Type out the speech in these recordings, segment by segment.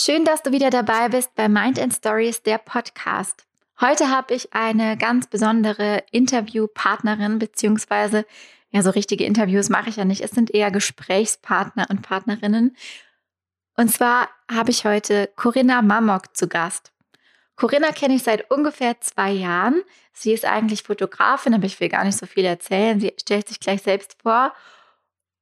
Schön, dass du wieder dabei bist bei Mind and Stories, der Podcast. Heute habe ich eine ganz besondere Interviewpartnerin, beziehungsweise, ja, so richtige Interviews mache ich ja nicht. Es sind eher Gesprächspartner und Partnerinnen. Und zwar habe ich heute Corinna Mamok zu Gast. Corinna kenne ich seit ungefähr zwei Jahren. Sie ist eigentlich Fotografin, aber ich will gar nicht so viel erzählen. Sie stellt sich gleich selbst vor.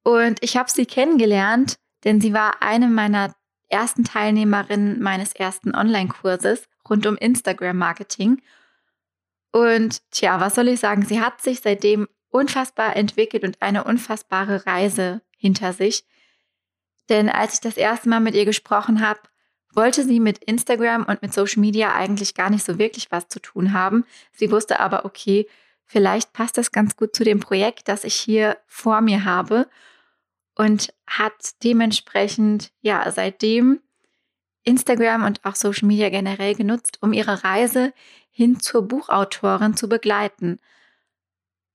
Und ich habe sie kennengelernt, denn sie war eine meiner ersten Teilnehmerin meines ersten Online-Kurses rund um Instagram-Marketing. Und tja, was soll ich sagen? Sie hat sich seitdem unfassbar entwickelt und eine unfassbare Reise hinter sich. Denn als ich das erste Mal mit ihr gesprochen habe, wollte sie mit Instagram und mit Social Media eigentlich gar nicht so wirklich was zu tun haben. Sie wusste aber, okay, vielleicht passt das ganz gut zu dem Projekt, das ich hier vor mir habe und hat dementsprechend ja seitdem Instagram und auch Social Media generell genutzt, um ihre Reise hin zur Buchautorin zu begleiten.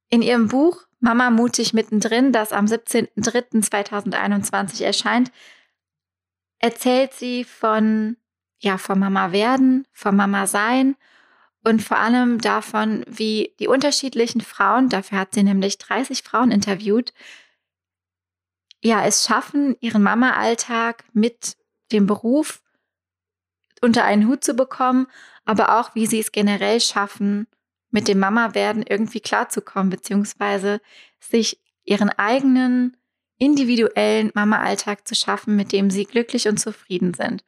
In ihrem Buch Mama mutig mittendrin, das am 17.03.2021 erscheint, erzählt sie von ja, vom Mama werden, vom Mama sein und vor allem davon, wie die unterschiedlichen Frauen, dafür hat sie nämlich 30 Frauen interviewt, ja, es schaffen, ihren Mama-Alltag mit dem Beruf unter einen Hut zu bekommen, aber auch, wie sie es generell schaffen, mit dem Mama-Werden irgendwie klarzukommen, beziehungsweise sich ihren eigenen individuellen Mama-Alltag zu schaffen, mit dem sie glücklich und zufrieden sind.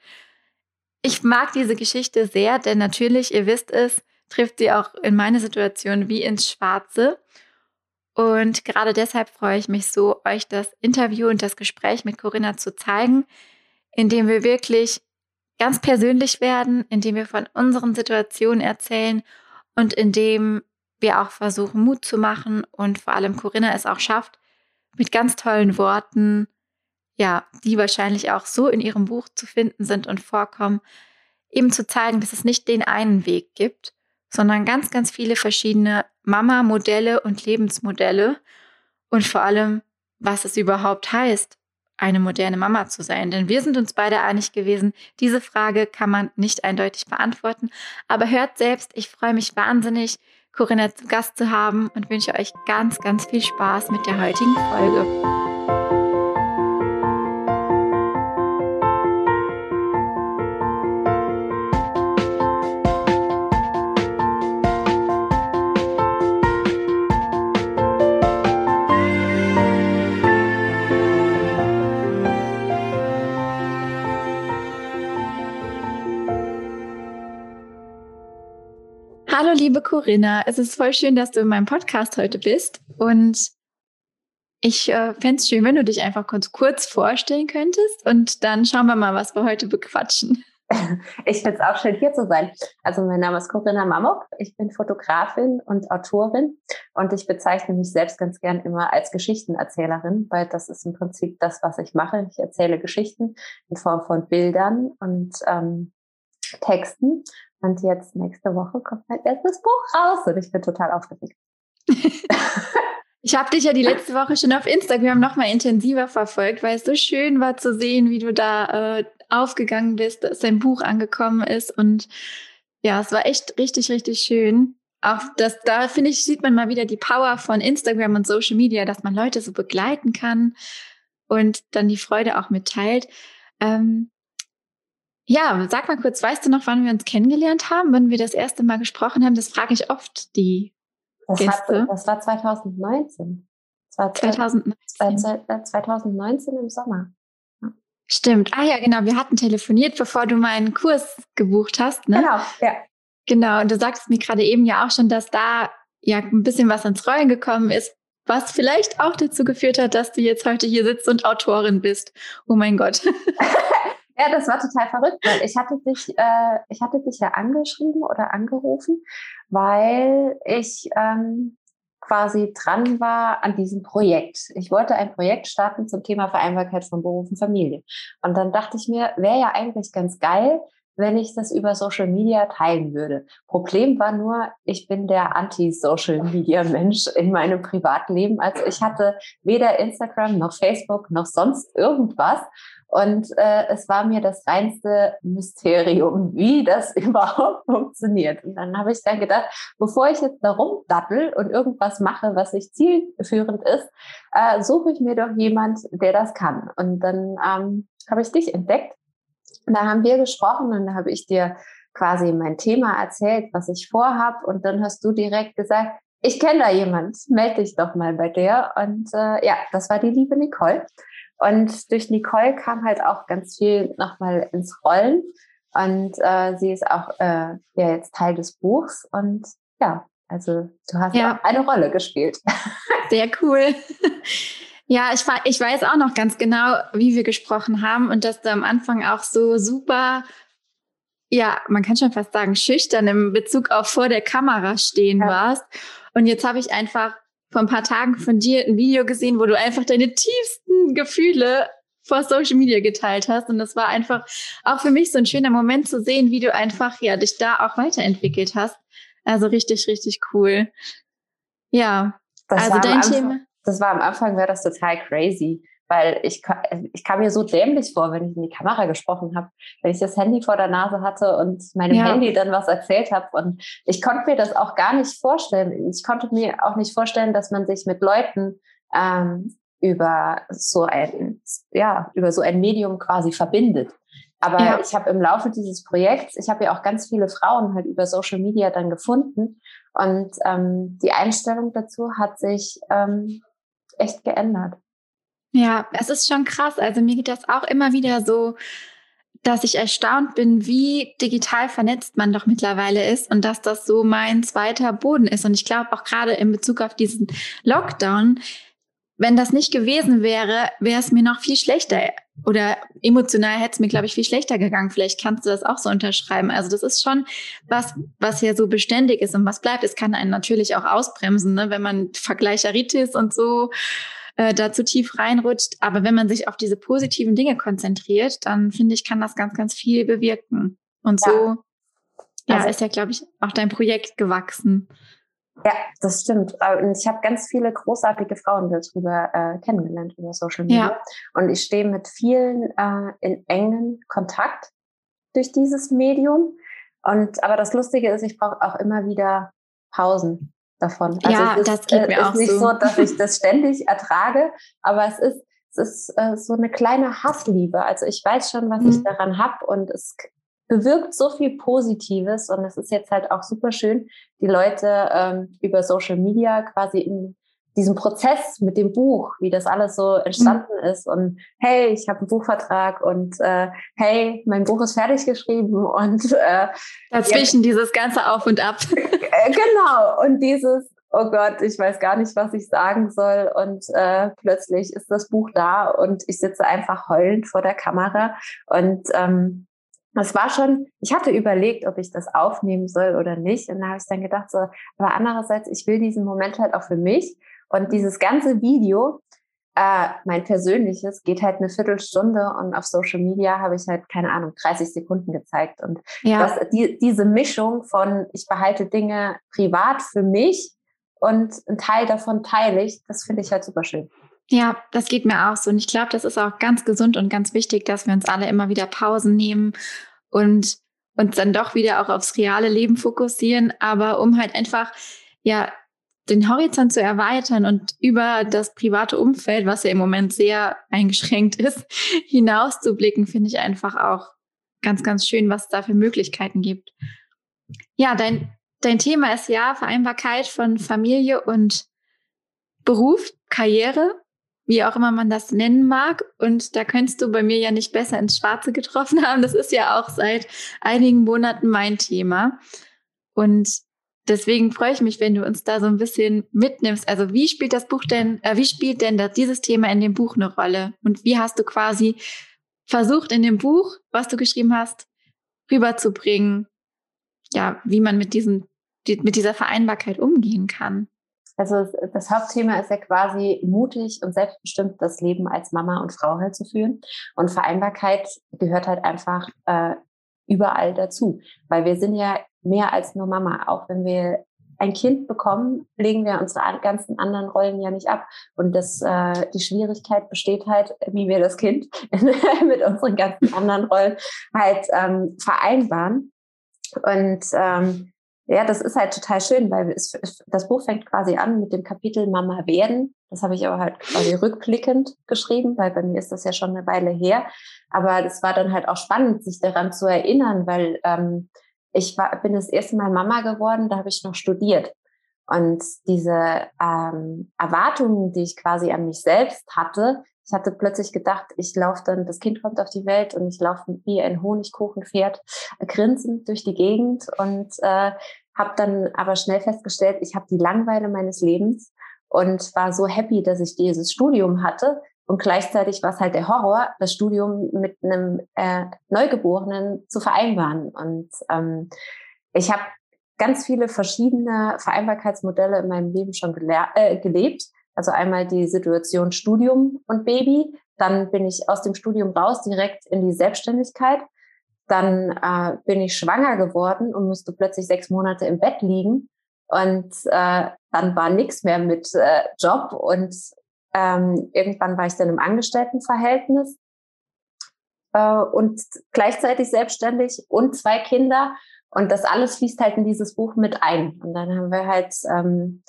Ich mag diese Geschichte sehr, denn natürlich, ihr wisst es, trifft sie auch in meine Situation wie ins Schwarze. Und gerade deshalb freue ich mich so, euch das Interview und das Gespräch mit Corinna zu zeigen, indem wir wirklich ganz persönlich werden, indem wir von unseren Situationen erzählen und indem wir auch versuchen, Mut zu machen und vor allem Corinna es auch schafft, mit ganz tollen Worten, ja, die wahrscheinlich auch so in ihrem Buch zu finden sind und vorkommen, eben zu zeigen, dass es nicht den einen Weg gibt, sondern ganz, ganz viele verschiedene Mama-Modelle und Lebensmodelle und vor allem, was es überhaupt heißt, eine moderne Mama zu sein. Denn wir sind uns beide einig gewesen, diese Frage kann man nicht eindeutig beantworten. Aber hört selbst, ich freue mich wahnsinnig, Corinna zu Gast zu haben und wünsche euch ganz, ganz viel Spaß mit der heutigen Folge. Liebe Corinna. Es ist voll schön, dass du in meinem Podcast heute bist. Und ich äh, fände es schön, wenn du dich einfach kurz, kurz vorstellen könntest. Und dann schauen wir mal, was wir heute bequatschen. Ich finde es auch schön, hier zu sein. Also mein Name ist Corinna Mamok. Ich bin Fotografin und Autorin. Und ich bezeichne mich selbst ganz gern immer als Geschichtenerzählerin, weil das ist im Prinzip das, was ich mache. Ich erzähle Geschichten in Form von Bildern und ähm, Texten. Und jetzt nächste Woche kommt mein erstes Buch raus und ich bin total aufgeregt. Ich habe dich ja die letzte Woche schon auf Instagram noch mal intensiver verfolgt, weil es so schön war zu sehen, wie du da äh, aufgegangen bist, dass dein Buch angekommen ist. Und ja, es war echt richtig, richtig schön. Auch das, da finde ich, sieht man mal wieder die Power von Instagram und Social Media, dass man Leute so begleiten kann und dann die Freude auch mitteilt. Ähm, ja, sag mal kurz, weißt du noch, wann wir uns kennengelernt haben, wann wir das erste Mal gesprochen haben? Das frage ich oft die das Gäste. Hat, das war 2019. Das war 2019. 2019 im Sommer. Stimmt. Ah ja, genau. Wir hatten telefoniert, bevor du meinen Kurs gebucht hast. Ne? Genau, ja. Genau. Und du sagst mir gerade eben ja auch schon, dass da ja ein bisschen was ins Rollen gekommen ist, was vielleicht auch dazu geführt hat, dass du jetzt heute hier sitzt und Autorin bist. Oh mein Gott. Ja, das war total verrückt, weil ich hatte dich, äh, ich hatte dich ja angeschrieben oder angerufen, weil ich ähm, quasi dran war an diesem Projekt. Ich wollte ein Projekt starten zum Thema Vereinbarkeit von Beruf und Familie. Und dann dachte ich mir, wäre ja eigentlich ganz geil, wenn ich das über Social Media teilen würde. Problem war nur, ich bin der Anti-Social Media Mensch in meinem Privatleben. Also ich hatte weder Instagram noch Facebook noch sonst irgendwas. Und äh, es war mir das reinste Mysterium, wie das überhaupt funktioniert. Und dann habe ich dann gedacht, bevor ich jetzt da rumdattel und irgendwas mache, was nicht zielführend ist, äh, suche ich mir doch jemand, der das kann. Und dann ähm, habe ich dich entdeckt. Da haben wir gesprochen und da habe ich dir quasi mein Thema erzählt, was ich vorhab. Und dann hast du direkt gesagt, ich kenne da jemand, melde dich doch mal bei der. Und äh, ja, das war die liebe Nicole. Und durch Nicole kam halt auch ganz viel nochmal ins Rollen. Und äh, sie ist auch äh, ja jetzt Teil des Buchs. Und ja, also du hast ja. eine Rolle gespielt. Sehr cool. Ja, ich, ich weiß auch noch ganz genau, wie wir gesprochen haben und dass du am Anfang auch so super, ja, man kann schon fast sagen, schüchtern im Bezug auf vor der Kamera stehen ja. warst. Und jetzt habe ich einfach vor ein paar Tagen von dir ein Video gesehen, wo du einfach deine tiefsten Gefühle vor Social Media geteilt hast. Und das war einfach auch für mich so ein schöner Moment zu sehen, wie du einfach ja dich da auch weiterentwickelt hast. Also richtig, richtig cool. Ja. Das also dein Thema. Das war am Anfang, wäre das total crazy weil ich, ich kam mir so dämlich vor, wenn ich in die Kamera gesprochen habe, wenn ich das Handy vor der Nase hatte und meinem ja. Handy dann was erzählt habe. Und ich konnte mir das auch gar nicht vorstellen. Ich konnte mir auch nicht vorstellen, dass man sich mit Leuten ähm, über so ein, ja, über so ein Medium quasi verbindet. Aber ja. ich habe im Laufe dieses Projekts, ich habe ja auch ganz viele Frauen halt über Social Media dann gefunden. Und ähm, die Einstellung dazu hat sich ähm, echt geändert. Ja, es ist schon krass. Also mir geht das auch immer wieder so, dass ich erstaunt bin, wie digital vernetzt man doch mittlerweile ist und dass das so mein zweiter Boden ist. Und ich glaube auch gerade in Bezug auf diesen Lockdown, wenn das nicht gewesen wäre, wäre es mir noch viel schlechter oder emotional hätte es mir, glaube ich, viel schlechter gegangen. Vielleicht kannst du das auch so unterschreiben. Also das ist schon was, was ja so beständig ist und was bleibt. Es kann einen natürlich auch ausbremsen, ne? wenn man Vergleicheritis und so äh, da zu tief reinrutscht. Aber wenn man sich auf diese positiven Dinge konzentriert, dann finde ich, kann das ganz, ganz viel bewirken. Und so ja, ja also, ist ja, glaube ich, auch dein Projekt gewachsen. Ja, das stimmt. Äh, und ich habe ganz viele großartige Frauen darüber äh, kennengelernt über Social Media. Ja. Und ich stehe mit vielen äh, in engen Kontakt durch dieses Medium. Und aber das Lustige ist, ich brauche auch immer wieder Pausen davon. Also ja, ist, das geht mir äh, auch ist nicht so. so, dass ich das ständig ertrage, aber es ist, es ist äh, so eine kleine Hassliebe. Also ich weiß schon, was mhm. ich daran habe und es bewirkt so viel Positives und es ist jetzt halt auch super schön, die Leute ähm, über Social Media quasi in diesem Prozess mit dem Buch, wie das alles so entstanden mhm. ist und hey, ich habe einen Buchvertrag und äh, hey, mein Buch ist fertig geschrieben und äh, dazwischen jetzt, dieses ganze Auf und Ab. Äh, genau und dieses oh Gott, ich weiß gar nicht, was ich sagen soll und äh, plötzlich ist das Buch da und ich sitze einfach heulend vor der Kamera und ähm, es war schon, ich hatte überlegt, ob ich das aufnehmen soll oder nicht. Und da habe ich dann gedacht, so, aber andererseits, ich will diesen Moment halt auch für mich. Und dieses ganze Video, äh, mein persönliches, geht halt eine Viertelstunde und auf Social Media habe ich halt, keine Ahnung, 30 Sekunden gezeigt. Und ja. das, die, diese Mischung von, ich behalte Dinge privat für mich und ein Teil davon teile ich, das finde ich halt super schön. Ja, das geht mir auch so. Und ich glaube, das ist auch ganz gesund und ganz wichtig, dass wir uns alle immer wieder Pausen nehmen und uns dann doch wieder auch aufs reale Leben fokussieren, aber um halt einfach, ja, den Horizont zu erweitern und über das private Umfeld, was ja im Moment sehr eingeschränkt ist, hinauszublicken, finde ich einfach auch ganz, ganz schön, was es da für Möglichkeiten gibt. Ja, dein, dein Thema ist ja Vereinbarkeit von Familie und Beruf, Karriere, wie auch immer man das nennen mag. Und da könntest du bei mir ja nicht besser ins Schwarze getroffen haben. Das ist ja auch seit einigen Monaten mein Thema. Und deswegen freue ich mich, wenn du uns da so ein bisschen mitnimmst. Also wie spielt das Buch denn, äh, wie spielt denn das, dieses Thema in dem Buch eine Rolle? Und wie hast du quasi versucht in dem Buch, was du geschrieben hast, rüberzubringen, ja, wie man mit diesen, die, mit dieser Vereinbarkeit umgehen kann? Also das Hauptthema ist ja quasi mutig und selbstbestimmt das Leben als Mama und Frau halt zu führen. Und Vereinbarkeit gehört halt einfach äh, überall dazu, weil wir sind ja mehr als nur Mama. Auch wenn wir ein Kind bekommen, legen wir unsere ganzen anderen Rollen ja nicht ab. Und das, äh, die Schwierigkeit besteht halt, wie wir das Kind mit unseren ganzen anderen Rollen halt ähm, vereinbaren. Und ähm, ja, das ist halt total schön, weil es, das Buch fängt quasi an mit dem Kapitel Mama werden. Das habe ich aber halt quasi rückblickend geschrieben, weil bei mir ist das ja schon eine Weile her. Aber das war dann halt auch spannend, sich daran zu erinnern, weil ähm, ich war, bin das erste Mal Mama geworden, da habe ich noch studiert. Und diese ähm, Erwartungen, die ich quasi an mich selbst hatte, ich hatte plötzlich gedacht, ich laufe dann, das Kind kommt auf die Welt und ich laufe wie ein Honigkuchenpferd grinsend durch die Gegend und äh, habe dann aber schnell festgestellt, ich habe die Langweile meines Lebens und war so happy, dass ich dieses Studium hatte. Und gleichzeitig war es halt der Horror, das Studium mit einem äh, Neugeborenen zu vereinbaren. Und ähm, ich habe ganz viele verschiedene Vereinbarkeitsmodelle in meinem Leben schon äh, gelebt also einmal die Situation Studium und Baby. Dann bin ich aus dem Studium raus direkt in die Selbstständigkeit. Dann äh, bin ich schwanger geworden und musste plötzlich sechs Monate im Bett liegen. Und äh, dann war nichts mehr mit äh, Job. Und ähm, irgendwann war ich dann im Angestelltenverhältnis äh, und gleichzeitig selbstständig und zwei Kinder. Und das alles fließt halt in dieses Buch mit ein. Und dann haben wir halt ähm,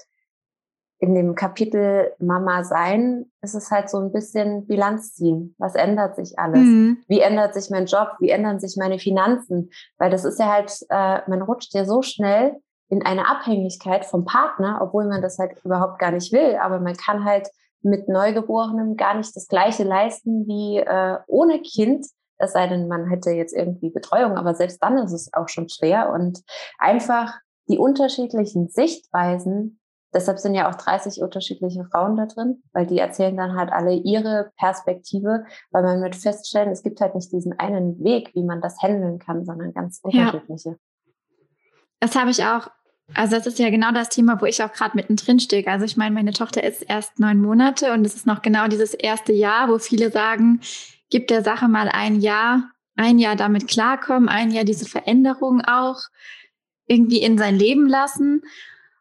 in dem Kapitel Mama sein ist es halt so ein bisschen Bilanz ziehen. Was ändert sich alles? Mhm. Wie ändert sich mein Job? Wie ändern sich meine Finanzen? Weil das ist ja halt, äh, man rutscht ja so schnell in eine Abhängigkeit vom Partner, obwohl man das halt überhaupt gar nicht will. Aber man kann halt mit Neugeborenem gar nicht das Gleiche leisten wie äh, ohne Kind. Es sei denn, man hätte jetzt irgendwie Betreuung, aber selbst dann ist es auch schon schwer. Und einfach die unterschiedlichen Sichtweisen Deshalb sind ja auch 30 unterschiedliche Frauen da drin, weil die erzählen dann halt alle ihre Perspektive, weil man wird feststellen, es gibt halt nicht diesen einen Weg, wie man das handeln kann, sondern ganz unterschiedliche. Ja. Das habe ich auch. Also das ist ja genau das Thema, wo ich auch gerade mittendrin stecke. Also ich meine, meine Tochter ist erst neun Monate und es ist noch genau dieses erste Jahr, wo viele sagen, gib der Sache mal ein Jahr, ein Jahr damit klarkommen, ein Jahr diese Veränderung auch irgendwie in sein Leben lassen.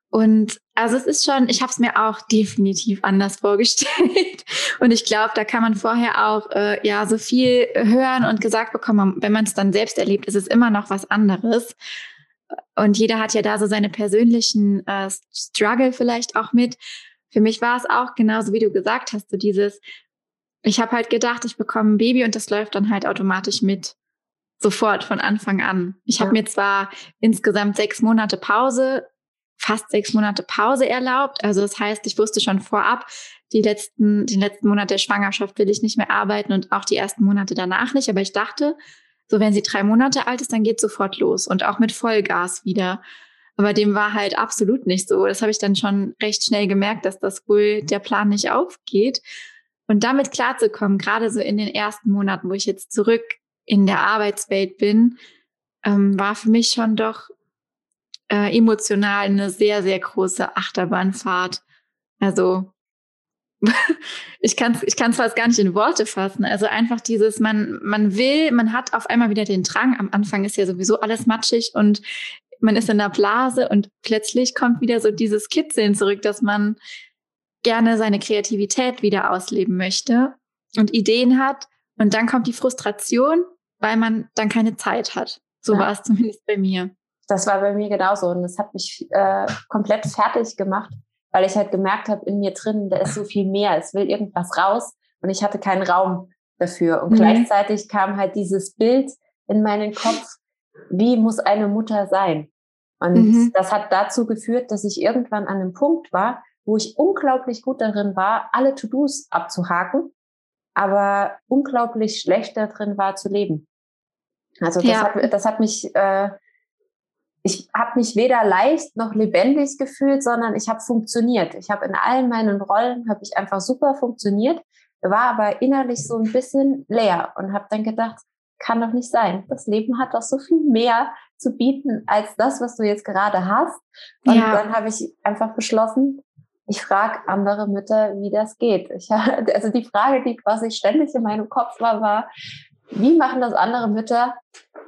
Und also es ist schon, ich habe es mir auch definitiv anders vorgestellt. Und ich glaube, da kann man vorher auch äh, ja so viel hören und gesagt bekommen. Wenn man es dann selbst erlebt, ist es immer noch was anderes. Und jeder hat ja da so seine persönlichen äh, Struggle vielleicht auch mit. Für mich war es auch genauso, wie du gesagt hast, so dieses, ich habe halt gedacht, ich bekomme ein Baby und das läuft dann halt automatisch mit. Sofort von Anfang an. Ich ja. habe mir zwar insgesamt sechs Monate Pause fast sechs Monate Pause erlaubt. Also das heißt, ich wusste schon vorab, die letzten, den letzten Monat der Schwangerschaft will ich nicht mehr arbeiten und auch die ersten Monate danach nicht. Aber ich dachte, so wenn sie drei Monate alt ist, dann geht sofort los und auch mit Vollgas wieder. Aber dem war halt absolut nicht so. Das habe ich dann schon recht schnell gemerkt, dass das wohl der Plan nicht aufgeht. Und damit klarzukommen, gerade so in den ersten Monaten, wo ich jetzt zurück in der Arbeitswelt bin, ähm, war für mich schon doch äh, emotional eine sehr, sehr große Achterbahnfahrt. Also ich kann es ich kann's fast gar nicht in Worte fassen. Also einfach dieses, man, man will, man hat auf einmal wieder den Drang. Am Anfang ist ja sowieso alles matschig und man ist in der Blase und plötzlich kommt wieder so dieses Kitzeln zurück, dass man gerne seine Kreativität wieder ausleben möchte und Ideen hat. Und dann kommt die Frustration, weil man dann keine Zeit hat. So ja. war es zumindest bei mir das war bei mir genauso und das hat mich äh, komplett fertig gemacht, weil ich halt gemerkt habe, in mir drin, da ist so viel mehr, es will irgendwas raus und ich hatte keinen Raum dafür. Und mhm. gleichzeitig kam halt dieses Bild in meinen Kopf, wie muss eine Mutter sein? Und mhm. das hat dazu geführt, dass ich irgendwann an einem Punkt war, wo ich unglaublich gut darin war, alle To-Dos abzuhaken, aber unglaublich schlecht darin war zu leben. Also das, ja. hat, das hat mich äh, ich habe mich weder leicht noch lebendig gefühlt, sondern ich habe funktioniert. Ich habe in allen meinen Rollen habe ich einfach super funktioniert, war aber innerlich so ein bisschen leer und habe dann gedacht, kann doch nicht sein. Das Leben hat doch so viel mehr zu bieten als das, was du jetzt gerade hast. Und ja. dann habe ich einfach beschlossen, ich frage andere Mütter, wie das geht. Ich, also die Frage, die quasi ständig in meinem Kopf war, war, wie machen das andere Mütter,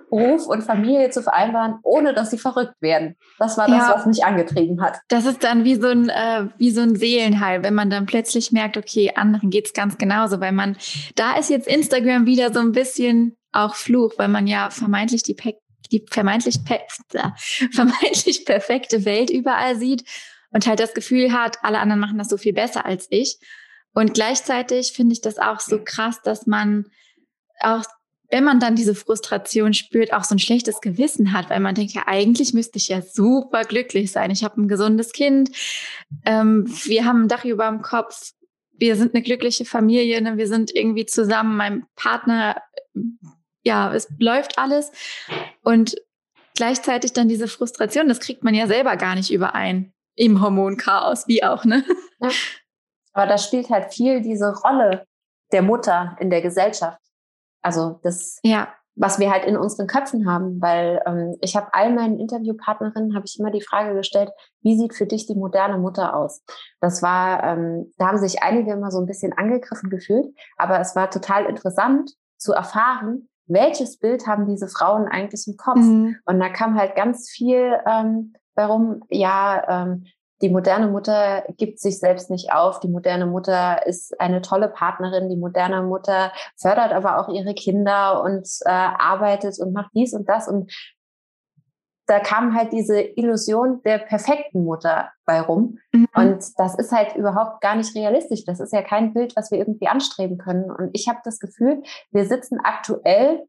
Beruf und Familie zu vereinbaren, ohne dass sie verrückt werden. Das war das, ja, was mich angetrieben hat. Das ist dann wie so ein, äh, wie so ein Seelenheil, wenn man dann plötzlich merkt, okay, anderen geht's ganz genauso, weil man, da ist jetzt Instagram wieder so ein bisschen auch Fluch, weil man ja vermeintlich die, die vermeintlich, vermeintlich perfekte Welt überall sieht und halt das Gefühl hat, alle anderen machen das so viel besser als ich. Und gleichzeitig finde ich das auch so krass, dass man auch, wenn man dann diese Frustration spürt, auch so ein schlechtes Gewissen hat, weil man denkt, ja, eigentlich müsste ich ja super glücklich sein. Ich habe ein gesundes Kind, ähm, wir haben ein Dach über dem Kopf, wir sind eine glückliche Familie, ne? wir sind irgendwie zusammen, mein Partner, ja, es läuft alles. Und gleichzeitig dann diese Frustration, das kriegt man ja selber gar nicht überein im Hormonchaos, wie auch, ne? Ja. Aber da spielt halt viel diese Rolle der Mutter in der Gesellschaft. Also das, ja. was wir halt in unseren Köpfen haben, weil ähm, ich habe all meinen Interviewpartnerinnen habe ich immer die Frage gestellt, wie sieht für dich die moderne Mutter aus? Das war, ähm, da haben sich einige immer so ein bisschen angegriffen gefühlt, aber es war total interessant zu erfahren, welches Bild haben diese Frauen eigentlich im Kopf? Mhm. Und da kam halt ganz viel ähm, warum? Ja, ähm, die moderne Mutter gibt sich selbst nicht auf. Die moderne Mutter ist eine tolle Partnerin. Die moderne Mutter fördert aber auch ihre Kinder und äh, arbeitet und macht dies und das. Und da kam halt diese Illusion der perfekten Mutter bei rum. Mhm. Und das ist halt überhaupt gar nicht realistisch. Das ist ja kein Bild, was wir irgendwie anstreben können. Und ich habe das Gefühl, wir sitzen aktuell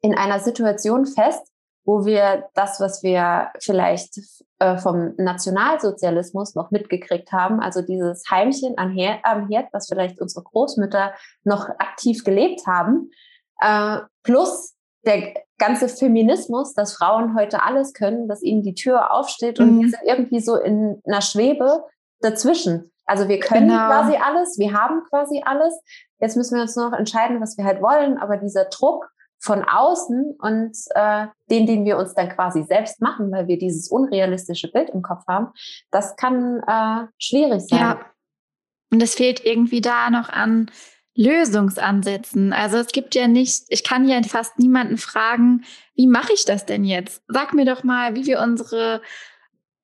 in einer Situation fest, wo wir das, was wir vielleicht äh, vom Nationalsozialismus noch mitgekriegt haben, also dieses Heimchen am Herd, am Herd was vielleicht unsere Großmütter noch aktiv gelebt haben, äh, plus der ganze Feminismus, dass Frauen heute alles können, dass ihnen die Tür aufsteht und mhm. wir sind irgendwie so in einer Schwebe dazwischen. Also wir können genau. quasi alles, wir haben quasi alles. Jetzt müssen wir uns nur noch entscheiden, was wir halt wollen, aber dieser Druck, von außen und äh, den, den wir uns dann quasi selbst machen, weil wir dieses unrealistische Bild im Kopf haben, das kann äh, schwierig sein. Ja. Und es fehlt irgendwie da noch an Lösungsansätzen. Also es gibt ja nicht, ich kann ja fast niemanden fragen, wie mache ich das denn jetzt? Sag mir doch mal, wie wir unsere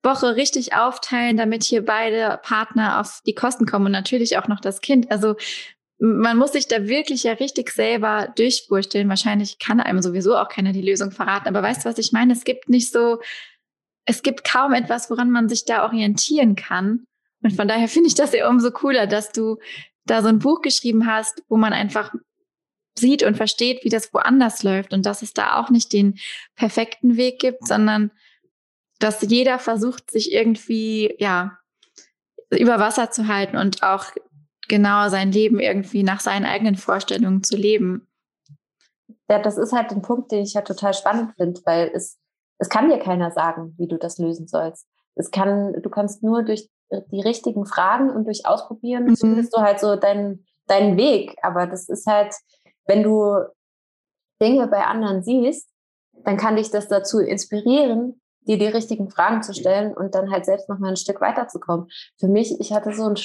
Woche richtig aufteilen, damit hier beide Partner auf die Kosten kommen und natürlich auch noch das Kind. Also man muss sich da wirklich ja richtig selber durchwursteln. Wahrscheinlich kann einem sowieso auch keiner die Lösung verraten. Aber weißt du, was ich meine? Es gibt nicht so, es gibt kaum etwas, woran man sich da orientieren kann. Und von daher finde ich das ja umso cooler, dass du da so ein Buch geschrieben hast, wo man einfach sieht und versteht, wie das woanders läuft und dass es da auch nicht den perfekten Weg gibt, sondern dass jeder versucht, sich irgendwie, ja, über Wasser zu halten und auch genau sein Leben irgendwie nach seinen eigenen Vorstellungen zu leben. Ja, das ist halt ein Punkt, den ich ja total spannend finde, weil es, es kann dir keiner sagen, wie du das lösen sollst. Es kann, du kannst nur durch die richtigen Fragen und durch Ausprobieren mhm. findest du halt so deinen, deinen Weg. Aber das ist halt, wenn du Dinge bei anderen siehst, dann kann dich das dazu inspirieren, dir die richtigen Fragen zu stellen und dann halt selbst noch mal ein Stück weiterzukommen. Für mich, ich hatte so ein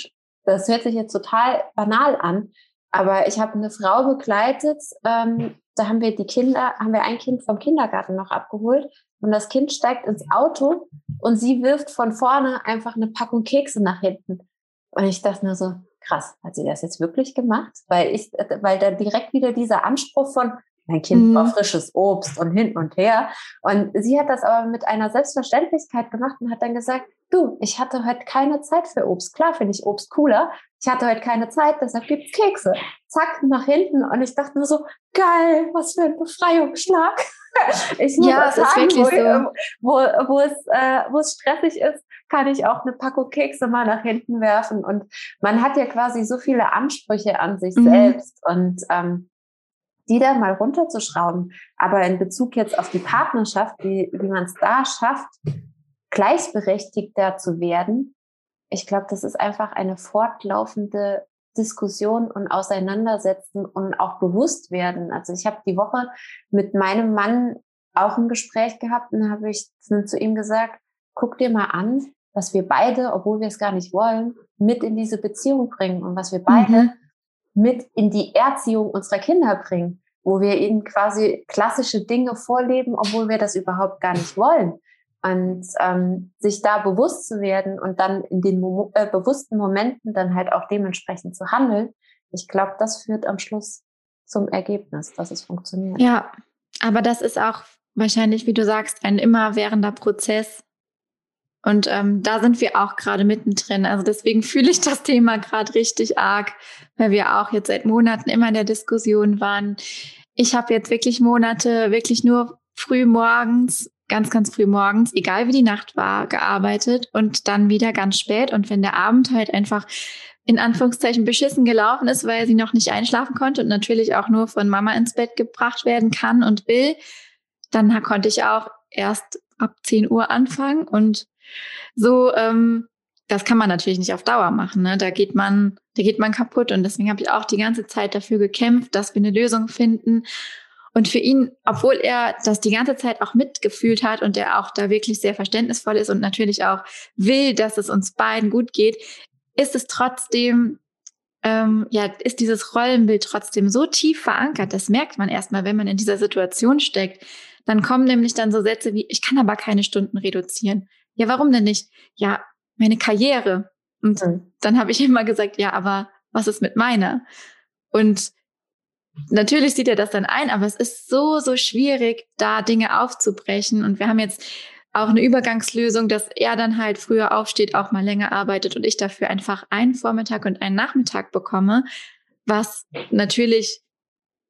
das hört sich jetzt total banal an, aber ich habe eine Frau begleitet, ähm, da haben wir die Kinder, haben wir ein Kind vom Kindergarten noch abgeholt und das Kind steigt ins Auto und sie wirft von vorne einfach eine Packung Kekse nach hinten. Und ich dachte nur so, krass, hat sie das jetzt wirklich gemacht? Weil ich, weil da direkt wieder dieser Anspruch von, mein Kind mhm. braucht frisches Obst und hin und her. Und sie hat das aber mit einer Selbstverständlichkeit gemacht und hat dann gesagt, du, ich hatte heute keine Zeit für Obst. Klar finde ich Obst cooler. Ich hatte heute keine Zeit, deshalb gibt's Kekse. Zack, nach hinten. Und ich dachte nur so, geil, was für ein Befreiungsschlag. ich muss ja, sagen, wo, so. wo, wo, es, äh, wo es stressig ist, kann ich auch eine Packung Kekse mal nach hinten werfen. Und man hat ja quasi so viele Ansprüche an sich mhm. selbst. Und ähm, die dann mal runterzuschrauben. Aber in Bezug jetzt auf die Partnerschaft, wie, wie man es da schafft, gleichberechtigter zu werden, ich glaube, das ist einfach eine fortlaufende Diskussion und Auseinandersetzen und auch bewusst werden. Also ich habe die Woche mit meinem Mann auch ein Gespräch gehabt und habe ich zu ihm gesagt, guck dir mal an, was wir beide, obwohl wir es gar nicht wollen, mit in diese Beziehung bringen und was wir beide mhm. mit in die Erziehung unserer Kinder bringen. wo wir ihnen quasi klassische Dinge vorleben, obwohl wir das überhaupt gar nicht wollen. Und ähm, sich da bewusst zu werden und dann in den Mo äh, bewussten Momenten dann halt auch dementsprechend zu handeln, ich glaube, das führt am Schluss zum Ergebnis, dass es funktioniert. Ja, aber das ist auch wahrscheinlich, wie du sagst, ein immerwährender Prozess. Und ähm, da sind wir auch gerade mittendrin. Also deswegen fühle ich das Thema gerade richtig arg, weil wir auch jetzt seit Monaten immer in der Diskussion waren. Ich habe jetzt wirklich Monate, wirklich nur früh morgens ganz, ganz früh morgens, egal wie die Nacht war, gearbeitet und dann wieder ganz spät. Und wenn der Abend halt einfach in Anführungszeichen beschissen gelaufen ist, weil sie noch nicht einschlafen konnte und natürlich auch nur von Mama ins Bett gebracht werden kann und will, dann konnte ich auch erst ab 10 Uhr anfangen und so, ähm, das kann man natürlich nicht auf Dauer machen. Ne? Da geht man, da geht man kaputt und deswegen habe ich auch die ganze Zeit dafür gekämpft, dass wir eine Lösung finden. Und für ihn, obwohl er das die ganze Zeit auch mitgefühlt hat und er auch da wirklich sehr verständnisvoll ist und natürlich auch will, dass es uns beiden gut geht, ist es trotzdem, ähm, ja, ist dieses Rollenbild trotzdem so tief verankert. Das merkt man erstmal, wenn man in dieser Situation steckt. Dann kommen nämlich dann so Sätze wie, ich kann aber keine Stunden reduzieren. Ja, warum denn nicht? Ja, meine Karriere. Und mhm. dann habe ich immer gesagt, ja, aber was ist mit meiner? Und Natürlich sieht er das dann ein, aber es ist so, so schwierig, da Dinge aufzubrechen. Und wir haben jetzt auch eine Übergangslösung, dass er dann halt früher aufsteht, auch mal länger arbeitet und ich dafür einfach einen Vormittag und einen Nachmittag bekomme, was natürlich,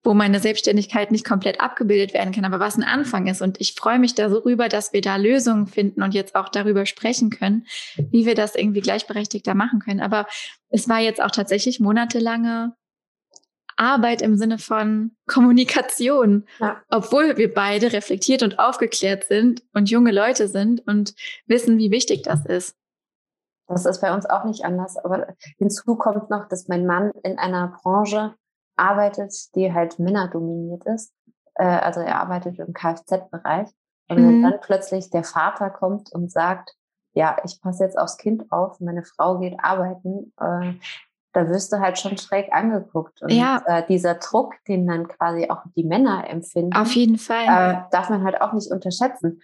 wo meine Selbstständigkeit nicht komplett abgebildet werden kann, aber was ein Anfang ist. Und ich freue mich da so rüber, dass wir da Lösungen finden und jetzt auch darüber sprechen können, wie wir das irgendwie gleichberechtigter machen können. Aber es war jetzt auch tatsächlich monatelange Arbeit im Sinne von Kommunikation, ja. obwohl wir beide reflektiert und aufgeklärt sind und junge Leute sind und wissen, wie wichtig das ist. Das ist bei uns auch nicht anders. Aber hinzu kommt noch, dass mein Mann in einer Branche arbeitet, die halt männerdominiert ist. Äh, also er arbeitet im Kfz-Bereich. Und mhm. wenn dann plötzlich der Vater kommt und sagt, ja, ich passe jetzt aufs Kind auf, meine Frau geht arbeiten, äh, da wirst du halt schon schräg angeguckt. Und ja. äh, dieser Druck, den dann quasi auch die Männer empfinden, auf jeden Fall, äh, darf man halt auch nicht unterschätzen.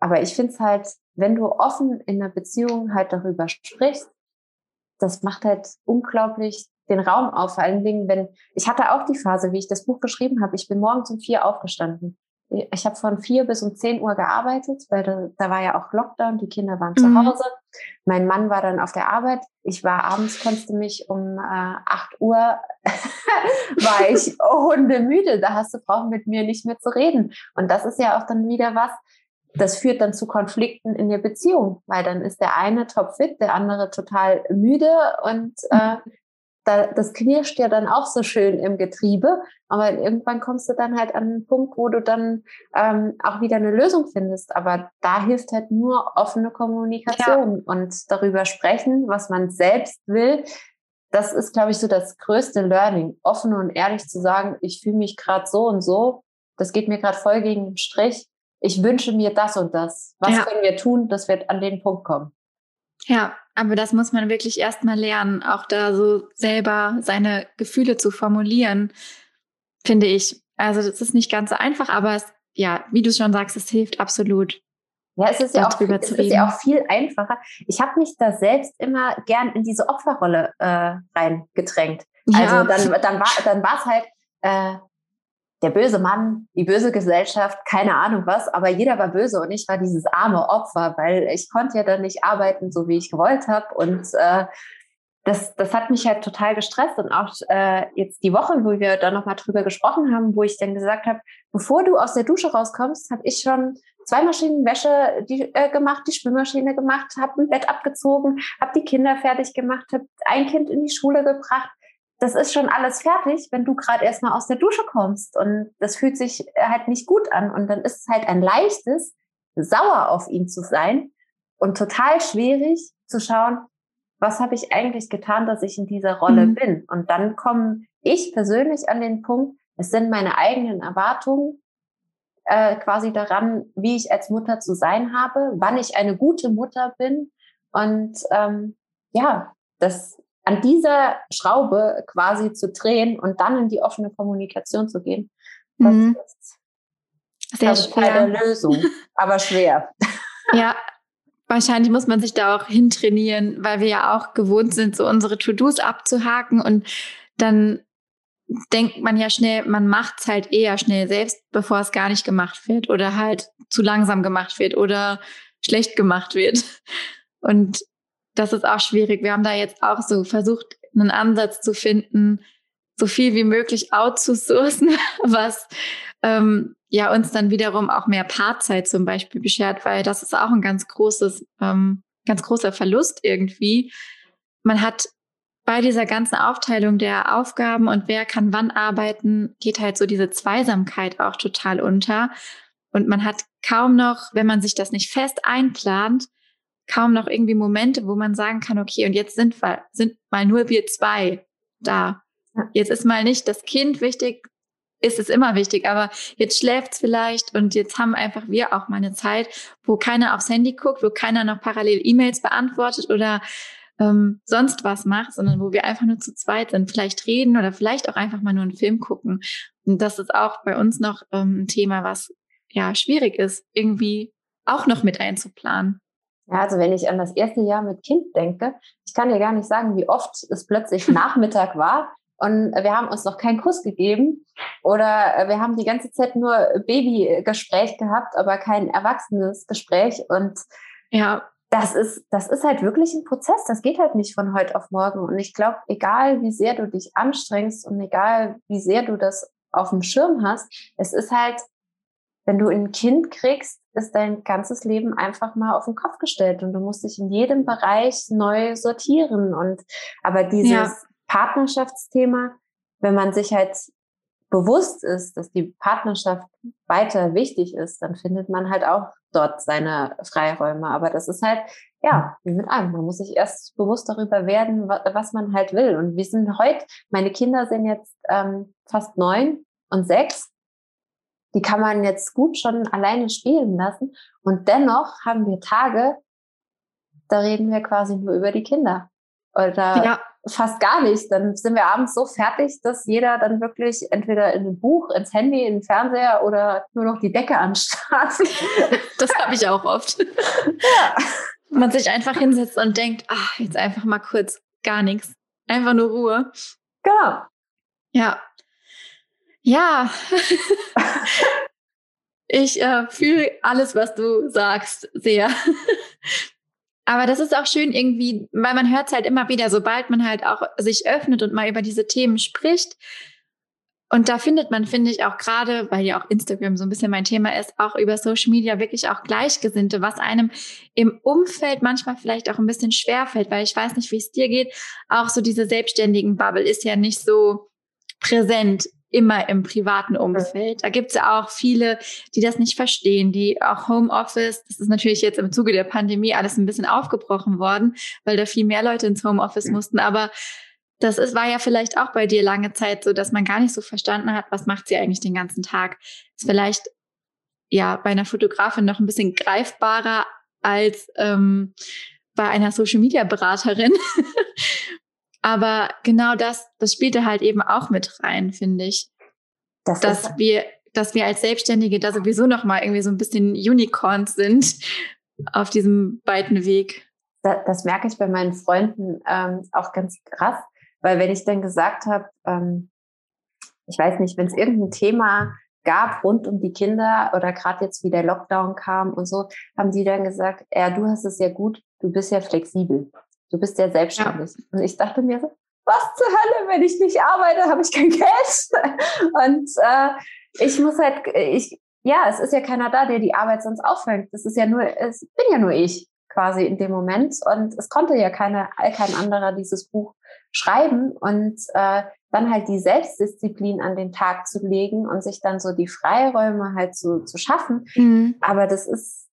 Aber ich finde es halt, wenn du offen in einer Beziehung halt darüber sprichst, das macht halt unglaublich den Raum auf. Vor allen Dingen, wenn ich hatte auch die Phase, wie ich das Buch geschrieben habe. Ich bin morgens um vier aufgestanden ich habe von vier bis um zehn Uhr gearbeitet, weil da, da war ja auch Lockdown, die Kinder waren mhm. zu Hause. Mein Mann war dann auf der Arbeit. Ich war abends, kennst du mich, um äh, 8 Uhr war ich hundemüde. Da hast du brauchen mit mir nicht mehr zu reden. Und das ist ja auch dann wieder was, das führt dann zu Konflikten in der Beziehung, weil dann ist der eine topfit, der andere total müde und äh, da, das knirscht ja dann auch so schön im Getriebe, aber irgendwann kommst du dann halt an einen Punkt, wo du dann ähm, auch wieder eine Lösung findest. Aber da hilft halt nur offene Kommunikation ja. und darüber sprechen, was man selbst will. Das ist, glaube ich, so das größte Learning, offen und ehrlich zu sagen, ich fühle mich gerade so und so, das geht mir gerade voll gegen den Strich. Ich wünsche mir das und das. Was ja. können wir tun, dass wir an den Punkt kommen? Ja, aber das muss man wirklich erstmal lernen, auch da so selber seine Gefühle zu formulieren, finde ich. Also das ist nicht ganz so einfach, aber es, ja, wie du schon sagst, es hilft absolut. Ja, es ist ja, auch, es ist ja auch viel einfacher. Ich habe mich da selbst immer gern in diese Opferrolle äh, reingedrängt. Ja. Also dann, dann war dann war es halt, äh, der böse Mann, die böse Gesellschaft, keine Ahnung was, aber jeder war böse und ich war dieses arme Opfer, weil ich konnte ja dann nicht arbeiten, so wie ich gewollt habe und äh, das, das hat mich halt total gestresst und auch äh, jetzt die Woche, wo wir da nochmal drüber gesprochen haben, wo ich dann gesagt habe, bevor du aus der Dusche rauskommst, habe ich schon zwei Maschinen Wäsche die, äh, gemacht, die Spülmaschine gemacht, habe ein Bett abgezogen, habe die Kinder fertig gemacht, habe ein Kind in die Schule gebracht, das ist schon alles fertig, wenn du gerade erstmal aus der Dusche kommst. Und das fühlt sich halt nicht gut an. Und dann ist es halt ein leichtes, sauer auf ihn zu sein und total schwierig zu schauen, was habe ich eigentlich getan, dass ich in dieser Rolle mhm. bin. Und dann komme ich persönlich an den Punkt, es sind meine eigenen Erwartungen äh, quasi daran, wie ich als Mutter zu sein habe, wann ich eine gute Mutter bin. Und ähm, ja, das an dieser Schraube quasi zu drehen und dann in die offene Kommunikation zu gehen, Das mhm. ist Sehr schwer. keine Lösung, aber schwer. Ja, wahrscheinlich muss man sich da auch hintrainieren, weil wir ja auch gewohnt sind, so unsere To-Dos abzuhaken und dann denkt man ja schnell, man macht es halt eher schnell selbst, bevor es gar nicht gemacht wird oder halt zu langsam gemacht wird oder schlecht gemacht wird. Und das ist auch schwierig. Wir haben da jetzt auch so versucht, einen Ansatz zu finden, so viel wie möglich outzusourcen, was ähm, ja uns dann wiederum auch mehr Paarzeit zum Beispiel beschert, weil das ist auch ein ganz großes, ähm, ganz großer Verlust irgendwie. Man hat bei dieser ganzen Aufteilung der Aufgaben und wer kann wann arbeiten, geht halt so diese Zweisamkeit auch total unter. Und man hat kaum noch, wenn man sich das nicht fest einplant, kaum noch irgendwie Momente, wo man sagen kann, okay, und jetzt sind wir, sind mal nur wir zwei da. Jetzt ist mal nicht das Kind wichtig, ist es immer wichtig, aber jetzt schläft's vielleicht und jetzt haben einfach wir auch mal eine Zeit, wo keiner aufs Handy guckt, wo keiner noch parallel E-Mails beantwortet oder ähm, sonst was macht, sondern wo wir einfach nur zu zweit sind, vielleicht reden oder vielleicht auch einfach mal nur einen Film gucken. Und das ist auch bei uns noch ähm, ein Thema, was ja schwierig ist, irgendwie auch noch mit einzuplanen. Ja, also wenn ich an das erste Jahr mit Kind denke, ich kann dir gar nicht sagen, wie oft es plötzlich Nachmittag war und wir haben uns noch keinen Kuss gegeben oder wir haben die ganze Zeit nur Babygespräch gehabt, aber kein erwachsenes Gespräch und ja, das ist, das ist halt wirklich ein Prozess. Das geht halt nicht von heute auf morgen. Und ich glaube, egal wie sehr du dich anstrengst und egal wie sehr du das auf dem Schirm hast, es ist halt, wenn du ein Kind kriegst, ist dein ganzes Leben einfach mal auf den Kopf gestellt und du musst dich in jedem Bereich neu sortieren. Und aber dieses ja. Partnerschaftsthema, wenn man sich halt bewusst ist, dass die Partnerschaft weiter wichtig ist, dann findet man halt auch dort seine Freiräume. Aber das ist halt, ja, wie mit allem. Man muss sich erst bewusst darüber werden, was man halt will. Und wir sind heute, meine Kinder sind jetzt ähm, fast neun und sechs. Die kann man jetzt gut schon alleine spielen lassen. Und dennoch haben wir Tage, da reden wir quasi nur über die Kinder. Oder ja. fast gar nicht. Dann sind wir abends so fertig, dass jeder dann wirklich entweder in ein Buch, ins Handy, in den Fernseher oder nur noch die Decke anstarrt. Das habe ich auch oft. Ja. Man sich einfach hinsetzt und denkt, ach, jetzt einfach mal kurz gar nichts. Einfach nur Ruhe. Genau. Ja. Ja. ich äh, fühle alles, was du sagst, sehr. Aber das ist auch schön irgendwie, weil man hört es halt immer wieder, sobald man halt auch sich öffnet und mal über diese Themen spricht. Und da findet man, finde ich, auch gerade, weil ja auch Instagram so ein bisschen mein Thema ist, auch über Social Media wirklich auch Gleichgesinnte, was einem im Umfeld manchmal vielleicht auch ein bisschen schwerfällt, weil ich weiß nicht, wie es dir geht. Auch so diese selbstständigen Bubble ist ja nicht so präsent immer im privaten Umfeld. Da gibt es ja auch viele, die das nicht verstehen, die auch Homeoffice, das ist natürlich jetzt im Zuge der Pandemie alles ein bisschen aufgebrochen worden, weil da viel mehr Leute ins Homeoffice mussten. Aber das ist, war ja vielleicht auch bei dir lange Zeit so, dass man gar nicht so verstanden hat, was macht sie eigentlich den ganzen Tag. Ist vielleicht ja bei einer Fotografin noch ein bisschen greifbarer als ähm, bei einer Social Media Beraterin. Aber genau das, das spielte halt eben auch mit rein, finde ich. Das dass wir, dass wir als Selbstständige da sowieso noch mal irgendwie so ein bisschen Unicorns sind auf diesem weiten Weg. Das, das merke ich bei meinen Freunden ähm, auch ganz krass, weil wenn ich dann gesagt habe, ähm, ich weiß nicht, wenn es irgendein Thema gab rund um die Kinder oder gerade jetzt wie der Lockdown kam und so, haben die dann gesagt, ja, du hast es ja gut, du bist ja flexibel. Du bist ja selbstständig. Ja. Und ich dachte mir so, was zur Hölle, wenn ich nicht arbeite, habe ich kein Geld. Und äh, ich muss halt, ich, ja, es ist ja keiner da, der die Arbeit sonst auffängt. Das ist ja nur, es bin ja nur ich quasi in dem Moment. Und es konnte ja keine, kein anderer dieses Buch schreiben und äh, dann halt die Selbstdisziplin an den Tag zu legen und sich dann so die Freiräume halt zu, zu schaffen. Mhm. Aber das ist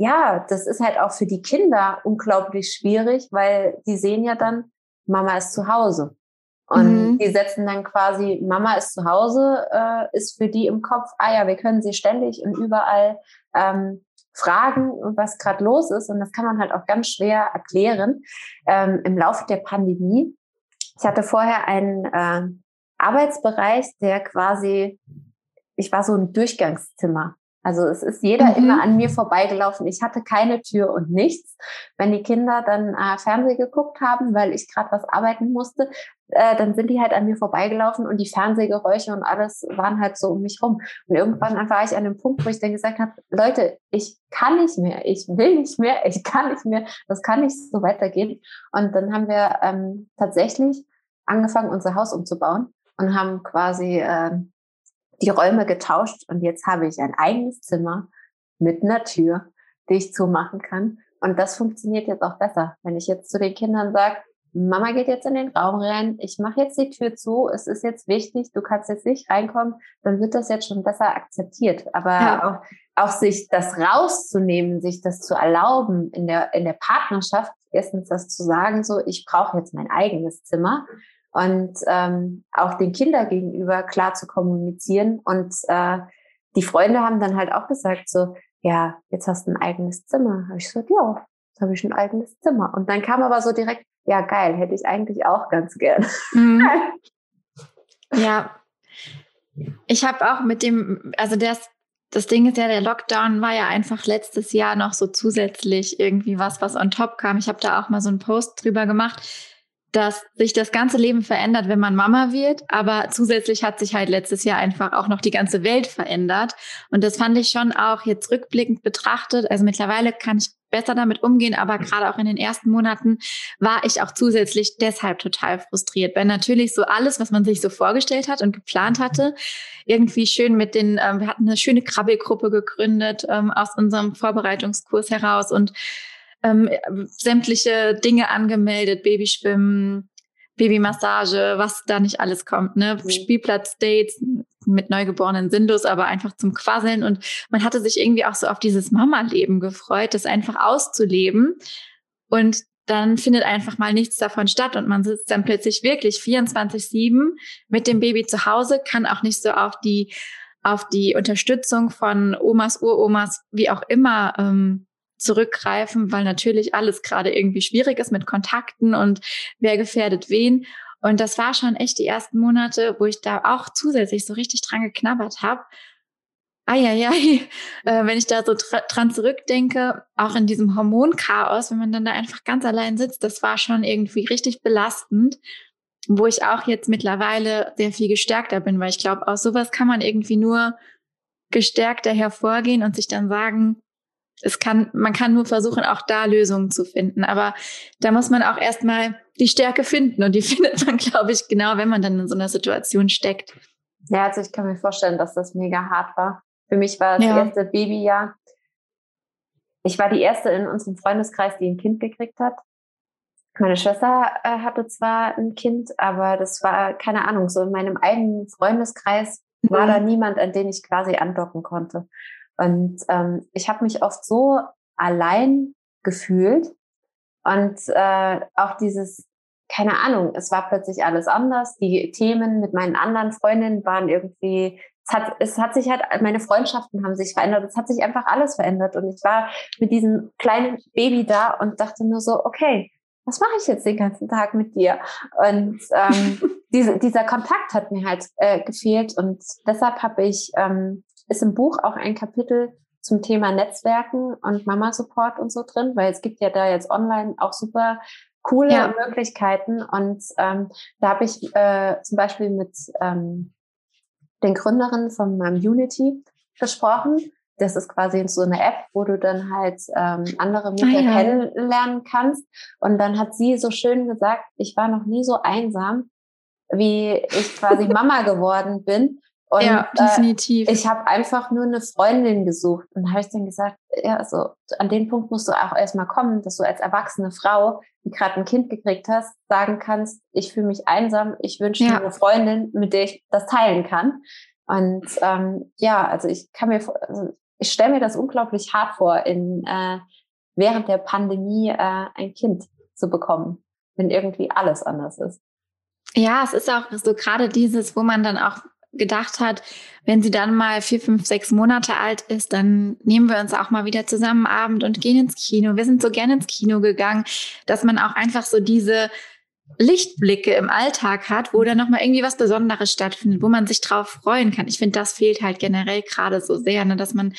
ja, das ist halt auch für die Kinder unglaublich schwierig, weil die sehen ja dann, Mama ist zu Hause. Und mhm. die setzen dann quasi, Mama ist zu Hause, äh, ist für die im Kopf, ah ja, wir können sie ständig und überall ähm, fragen, was gerade los ist. Und das kann man halt auch ganz schwer erklären ähm, im Laufe der Pandemie. Ich hatte vorher einen äh, Arbeitsbereich, der quasi ich war so ein Durchgangszimmer. Also es ist jeder mhm. immer an mir vorbeigelaufen. Ich hatte keine Tür und nichts. Wenn die Kinder dann äh, Fernsehen geguckt haben, weil ich gerade was arbeiten musste, äh, dann sind die halt an mir vorbeigelaufen und die Fernsehgeräusche und alles waren halt so um mich rum. Und irgendwann war ich an dem Punkt, wo ich dann gesagt habe, Leute, ich kann nicht mehr, ich will nicht mehr, ich kann nicht mehr, das kann nicht so weitergehen. Und dann haben wir ähm, tatsächlich angefangen, unser Haus umzubauen und haben quasi äh, die Räume getauscht und jetzt habe ich ein eigenes Zimmer mit einer Tür, die ich zumachen kann. Und das funktioniert jetzt auch besser. Wenn ich jetzt zu den Kindern sage, Mama geht jetzt in den Raum rein, ich mache jetzt die Tür zu, es ist jetzt wichtig, du kannst jetzt nicht reinkommen, dann wird das jetzt schon besser akzeptiert. Aber ja. auch, auch sich das rauszunehmen, sich das zu erlauben in der, in der Partnerschaft, erstens das zu sagen, so, ich brauche jetzt mein eigenes Zimmer und ähm, auch den Kindern gegenüber klar zu kommunizieren. Und äh, die Freunde haben dann halt auch gesagt, so, ja, jetzt hast du ein eigenes Zimmer. Habe ich gesagt, ja, jetzt habe ich ein eigenes Zimmer. Und dann kam aber so direkt, ja, geil, hätte ich eigentlich auch ganz gern. Mhm. ja. Ich habe auch mit dem, also das, das Ding ist ja, der Lockdown war ja einfach letztes Jahr noch so zusätzlich irgendwie was, was on top kam. Ich habe da auch mal so einen Post drüber gemacht dass sich das ganze Leben verändert, wenn man Mama wird. Aber zusätzlich hat sich halt letztes Jahr einfach auch noch die ganze Welt verändert. Und das fand ich schon auch jetzt rückblickend betrachtet. Also mittlerweile kann ich besser damit umgehen, aber gerade auch in den ersten Monaten war ich auch zusätzlich deshalb total frustriert, weil natürlich so alles, was man sich so vorgestellt hat und geplant hatte, irgendwie schön mit den, ähm, wir hatten eine schöne Krabbelgruppe gegründet ähm, aus unserem Vorbereitungskurs heraus und ähm, sämtliche Dinge angemeldet, Babyschwimmen, Babymassage, was da nicht alles kommt, ne? Mhm. Spielplatzdates mit Neugeborenen sinnlos, aber einfach zum Quasseln. Und man hatte sich irgendwie auch so auf dieses Mama-Leben gefreut, das einfach auszuleben. Und dann findet einfach mal nichts davon statt und man sitzt dann plötzlich wirklich 24-7 mit dem Baby zu Hause, kann auch nicht so auf die, auf die Unterstützung von Omas, Uromas, wie auch immer, ähm, zurückgreifen, weil natürlich alles gerade irgendwie schwierig ist mit Kontakten und wer gefährdet wen. Und das war schon echt die ersten Monate, wo ich da auch zusätzlich so richtig dran geknabbert habe. Eieiei, äh, wenn ich da so dran zurückdenke, auch in diesem Hormonchaos, wenn man dann da einfach ganz allein sitzt, das war schon irgendwie richtig belastend, wo ich auch jetzt mittlerweile sehr viel gestärkter bin, weil ich glaube, aus sowas kann man irgendwie nur gestärkter hervorgehen und sich dann sagen, es kann, man kann nur versuchen, auch da Lösungen zu finden. Aber da muss man auch erstmal die Stärke finden. Und die findet man, glaube ich, genau, wenn man dann in so einer Situation steckt. Ja, also ich kann mir vorstellen, dass das mega hart war. Für mich war das ja. erste Babyjahr. Ich war die erste in unserem Freundeskreis, die ein Kind gekriegt hat. Meine Schwester äh, hatte zwar ein Kind, aber das war, keine Ahnung, so in meinem eigenen Freundeskreis mhm. war da niemand, an den ich quasi andocken konnte. Und ähm, ich habe mich oft so allein gefühlt und äh, auch dieses, keine Ahnung, es war plötzlich alles anders. Die Themen mit meinen anderen Freundinnen waren irgendwie, es hat, es hat sich halt, meine Freundschaften haben sich verändert, es hat sich einfach alles verändert. Und ich war mit diesem kleinen Baby da und dachte nur so, okay, was mache ich jetzt den ganzen Tag mit dir? Und ähm, diese, dieser Kontakt hat mir halt äh, gefehlt und deshalb habe ich ähm, ist im Buch auch ein Kapitel zum Thema Netzwerken und Mama-Support und so drin, weil es gibt ja da jetzt online auch super coole ja. Möglichkeiten. Und ähm, da habe ich äh, zum Beispiel mit ähm, den Gründerinnen von meinem Unity gesprochen. Das ist quasi so eine App, wo du dann halt ähm, andere Mütter ah, ja. kennenlernen kannst. Und dann hat sie so schön gesagt, ich war noch nie so einsam, wie ich quasi Mama geworden bin. Und, ja, äh, definitiv. Äh, ich habe einfach nur eine Freundin gesucht und habe ich dann gesagt, ja, also an den Punkt musst du auch erstmal kommen, dass du als erwachsene Frau, die gerade ein Kind gekriegt hast, sagen kannst, ich fühle mich einsam, ich wünsche ja. mir eine Freundin, mit der ich das teilen kann. Und ähm, ja, also ich kann mir, also ich stelle mir das unglaublich hart vor, in äh, während der Pandemie äh, ein Kind zu bekommen, wenn irgendwie alles anders ist. Ja, es ist auch so gerade dieses, wo man dann auch gedacht hat, wenn sie dann mal vier, fünf, sechs Monate alt ist, dann nehmen wir uns auch mal wieder zusammen Abend und gehen ins Kino. Wir sind so gerne ins Kino gegangen, dass man auch einfach so diese Lichtblicke im Alltag hat, wo dann nochmal irgendwie was Besonderes stattfindet, wo man sich drauf freuen kann. Ich finde, das fehlt halt generell gerade so sehr, ne, dass man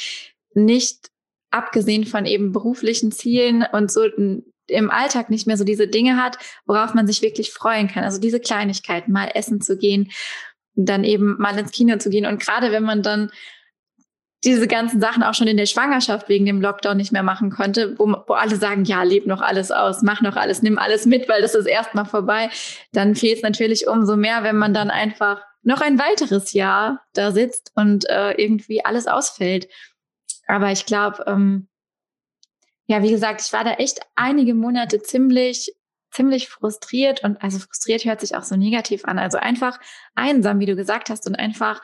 nicht, abgesehen von eben beruflichen Zielen und so im Alltag nicht mehr so diese Dinge hat, worauf man sich wirklich freuen kann. Also diese Kleinigkeiten, mal essen zu gehen, dann eben mal ins Kino zu gehen. Und gerade wenn man dann diese ganzen Sachen auch schon in der Schwangerschaft wegen dem Lockdown nicht mehr machen konnte, wo, wo alle sagen, ja, leb noch alles aus, mach noch alles, nimm alles mit, weil das ist erstmal vorbei, dann fehlt es natürlich umso mehr, wenn man dann einfach noch ein weiteres Jahr da sitzt und äh, irgendwie alles ausfällt. Aber ich glaube, ähm, ja, wie gesagt, ich war da echt einige Monate ziemlich, ziemlich frustriert und also frustriert hört sich auch so negativ an. Also einfach einsam, wie du gesagt hast, und einfach,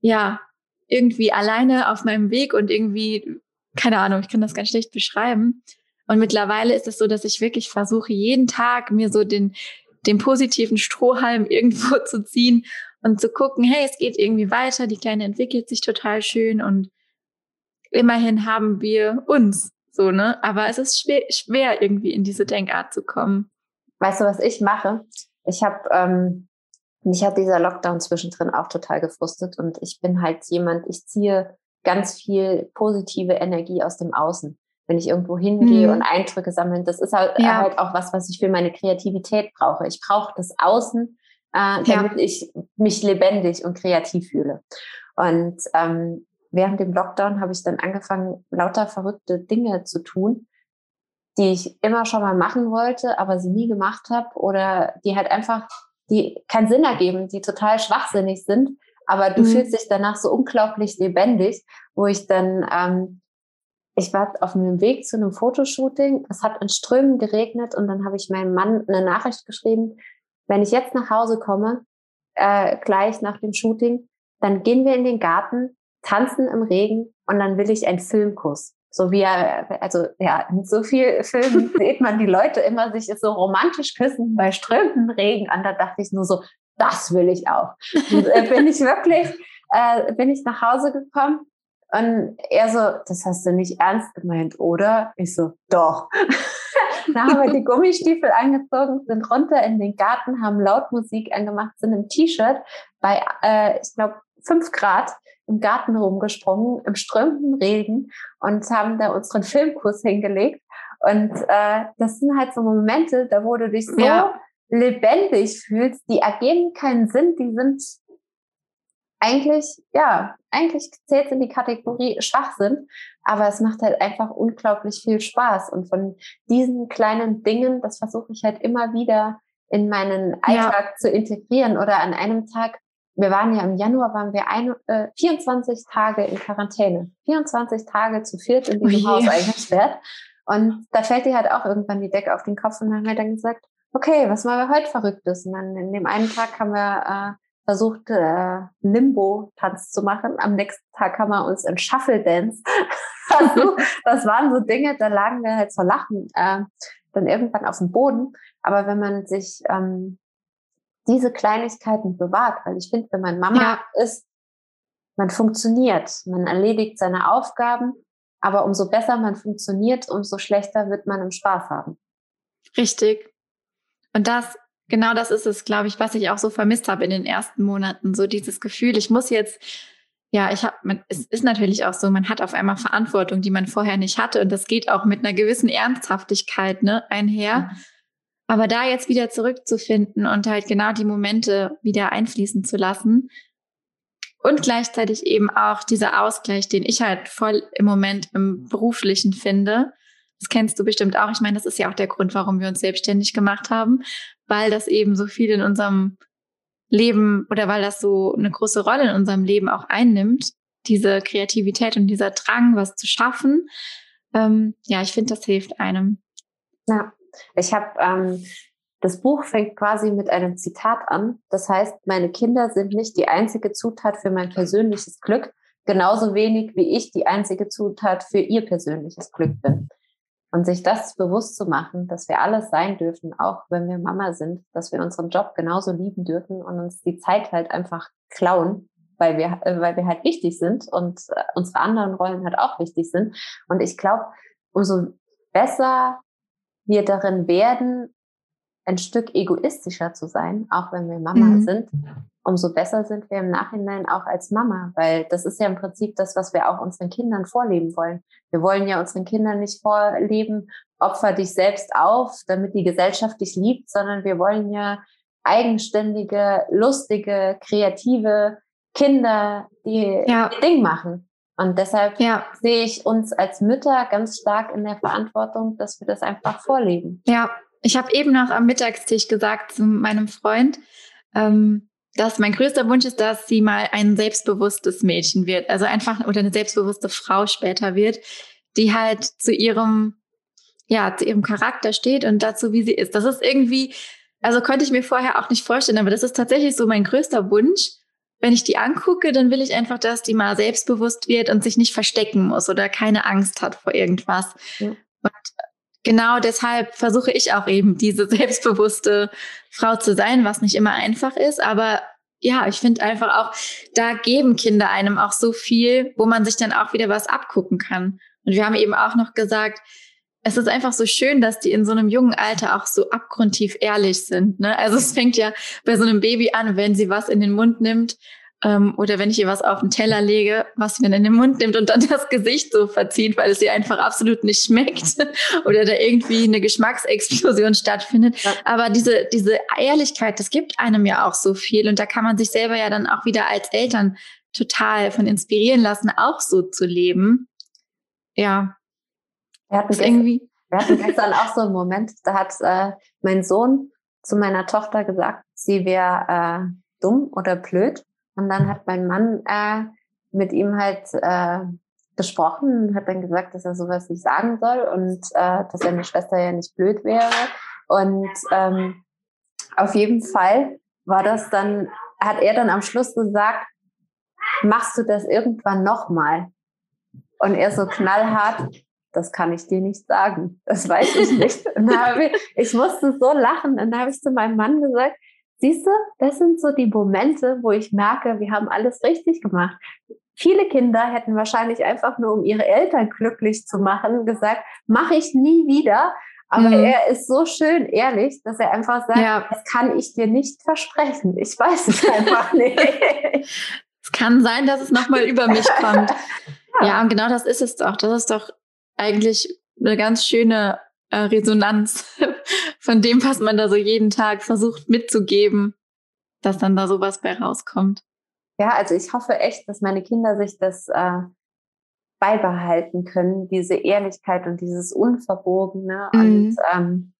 ja, irgendwie alleine auf meinem Weg und irgendwie, keine Ahnung, ich kann das ganz schlecht beschreiben. Und mittlerweile ist es so, dass ich wirklich versuche, jeden Tag mir so den, den positiven Strohhalm irgendwo zu ziehen und zu gucken, hey, es geht irgendwie weiter, die Kleine entwickelt sich total schön und immerhin haben wir uns, so, ne? Aber es ist schwer, schwer irgendwie in diese Denkart zu kommen. Weißt du, was ich mache? Ich habe ähm, mich hat dieser Lockdown zwischendrin auch total gefrustet und ich bin halt jemand, ich ziehe ganz viel positive Energie aus dem Außen. Wenn ich irgendwo hingehe mhm. und Eindrücke sammeln, das ist halt, ja. halt, auch was, was ich für meine Kreativität brauche. Ich brauche das Außen, äh, damit ja. ich mich lebendig und kreativ fühle. Und ähm, während dem Lockdown habe ich dann angefangen, lauter verrückte Dinge zu tun, die ich immer schon mal machen wollte, aber sie nie gemacht habe oder die halt einfach die keinen Sinn ergeben, die total schwachsinnig sind, aber du mhm. fühlst dich danach so unglaublich lebendig, wo ich dann, ähm, ich war auf dem Weg zu einem Fotoshooting, es hat in Strömen geregnet und dann habe ich meinem Mann eine Nachricht geschrieben, wenn ich jetzt nach Hause komme, äh, gleich nach dem Shooting, dann gehen wir in den Garten, tanzen im Regen und dann will ich einen Filmkuss. So wie er, also ja, in so viel Filmen sieht man die Leute immer sich so romantisch küssen bei strömendem Regen an. Da dachte ich nur so, das will ich auch. Und, äh, bin ich wirklich, äh, bin ich nach Hause gekommen und er so, das hast du nicht ernst gemeint, oder? Ich so, doch. Dann haben wir die Gummistiefel angezogen, sind runter in den Garten, haben laut Musik angemacht, sind im T-Shirt bei, äh, ich glaube, fünf Grad im Garten rumgesprungen, im strömenden Regen und haben da unseren Filmkurs hingelegt. Und äh, das sind halt so Momente, da wo du dich so ja. lebendig fühlst, die ergeben keinen Sinn, die sind eigentlich, ja, eigentlich zählt in die Kategorie Schwachsinn, aber es macht halt einfach unglaublich viel Spaß. Und von diesen kleinen Dingen, das versuche ich halt immer wieder in meinen Alltag ja. zu integrieren oder an einem Tag wir waren ja im Januar, waren wir ein, äh, 24 Tage in Quarantäne. 24 Tage zu viert in diesem oh Haus eingesperrt. Und da fällt dir halt auch irgendwann die Decke auf den Kopf und dann haben wir dann gesagt, okay, was machen wir heute Verrücktes? Und dann in dem einen Tag haben wir äh, versucht, äh, Limbo-Tanz zu machen. Am nächsten Tag haben wir uns in Shuffle Dance versucht. das waren so Dinge, da lagen wir halt vor Lachen äh, dann irgendwann auf dem Boden. Aber wenn man sich ähm, diese Kleinigkeiten bewahrt, weil ich finde, wenn man Mama ja. ist, man funktioniert, man erledigt seine Aufgaben, aber umso besser man funktioniert, umso schlechter wird man im Spaß haben. Richtig. Und das, genau das ist es, glaube ich, was ich auch so vermisst habe in den ersten Monaten. So dieses Gefühl, ich muss jetzt, ja, ich habe, es ist natürlich auch so, man hat auf einmal Verantwortung, die man vorher nicht hatte. Und das geht auch mit einer gewissen Ernsthaftigkeit ne, einher. Mhm. Aber da jetzt wieder zurückzufinden und halt genau die Momente wieder einfließen zu lassen und gleichzeitig eben auch dieser Ausgleich, den ich halt voll im Moment im beruflichen finde. Das kennst du bestimmt auch. Ich meine, das ist ja auch der Grund, warum wir uns selbstständig gemacht haben, weil das eben so viel in unserem Leben oder weil das so eine große Rolle in unserem Leben auch einnimmt, diese Kreativität und dieser Drang, was zu schaffen. Ähm, ja, ich finde, das hilft einem. Ja, ich habe ähm, das Buch fängt quasi mit einem Zitat an. Das heißt, meine Kinder sind nicht die einzige Zutat für mein persönliches Glück, genauso wenig wie ich die einzige Zutat für ihr persönliches Glück bin. Und sich das bewusst zu machen, dass wir alles sein dürfen, auch wenn wir Mama sind, dass wir unseren Job genauso lieben dürfen und uns die Zeit halt einfach klauen, weil wir, äh, weil wir halt wichtig sind und äh, unsere anderen Rollen halt auch wichtig sind. Und ich glaube, umso besser wir darin werden, ein Stück egoistischer zu sein, auch wenn wir Mama mhm. sind, umso besser sind wir im Nachhinein auch als Mama, weil das ist ja im Prinzip das, was wir auch unseren Kindern vorleben wollen. Wir wollen ja unseren Kindern nicht vorleben, opfer dich selbst auf, damit die Gesellschaft dich liebt, sondern wir wollen ja eigenständige, lustige, kreative Kinder, die ja. ihr Ding machen. Und deshalb ja. sehe ich uns als Mütter ganz stark in der Verantwortung, dass wir das einfach vorleben. Ja, ich habe eben noch am Mittagstisch gesagt zu meinem Freund, ähm, dass mein größter Wunsch ist, dass sie mal ein selbstbewusstes Mädchen wird, also einfach oder eine selbstbewusste Frau später wird, die halt zu ihrem ja zu ihrem Charakter steht und dazu, wie sie ist. Das ist irgendwie, also konnte ich mir vorher auch nicht vorstellen, aber das ist tatsächlich so mein größter Wunsch. Wenn ich die angucke, dann will ich einfach, dass die mal selbstbewusst wird und sich nicht verstecken muss oder keine Angst hat vor irgendwas. Ja. Und genau deshalb versuche ich auch eben diese selbstbewusste Frau zu sein, was nicht immer einfach ist. Aber ja, ich finde einfach auch, da geben Kinder einem auch so viel, wo man sich dann auch wieder was abgucken kann. Und wir haben eben auch noch gesagt, es ist einfach so schön, dass die in so einem jungen Alter auch so abgrundtief ehrlich sind. Ne? Also es fängt ja bei so einem Baby an, wenn sie was in den Mund nimmt ähm, oder wenn ich ihr was auf den Teller lege, was sie dann in den Mund nimmt und dann das Gesicht so verzieht, weil es ihr einfach absolut nicht schmeckt oder da irgendwie eine Geschmacksexplosion stattfindet. Ja. Aber diese, diese Ehrlichkeit, das gibt einem ja auch so viel und da kann man sich selber ja dann auch wieder als Eltern total von inspirieren lassen, auch so zu leben. Ja. Wir hatten, gestern, irgendwie wir hatten gestern auch so einen Moment, da hat äh, mein Sohn zu meiner Tochter gesagt, sie wäre äh, dumm oder blöd. Und dann hat mein Mann äh, mit ihm halt äh, gesprochen und hat dann gesagt, dass er sowas nicht sagen soll und äh, dass seine Schwester ja nicht blöd wäre. Und ähm, auf jeden Fall war das dann, hat er dann am Schluss gesagt, machst du das irgendwann nochmal? Und er so knallhart, das kann ich dir nicht sagen. Das weiß ich nicht. ich, ich musste so lachen. Und dann habe ich zu meinem Mann gesagt, Siehst du, das sind so die Momente, wo ich merke, wir haben alles richtig gemacht. Viele Kinder hätten wahrscheinlich einfach nur, um ihre Eltern glücklich zu machen, gesagt, mache ich nie wieder. Aber mhm. er ist so schön ehrlich, dass er einfach sagt, ja. das kann ich dir nicht versprechen. Ich weiß es einfach nicht. es kann sein, dass es nochmal über mich kommt. ja. ja, und genau das ist es doch. Das ist doch eigentlich eine ganz schöne äh, Resonanz von dem, was man da so jeden Tag versucht mitzugeben, dass dann da sowas bei rauskommt. Ja, also ich hoffe echt, dass meine Kinder sich das äh, beibehalten können, diese Ehrlichkeit und dieses Unverbogene. Mhm. Und ähm,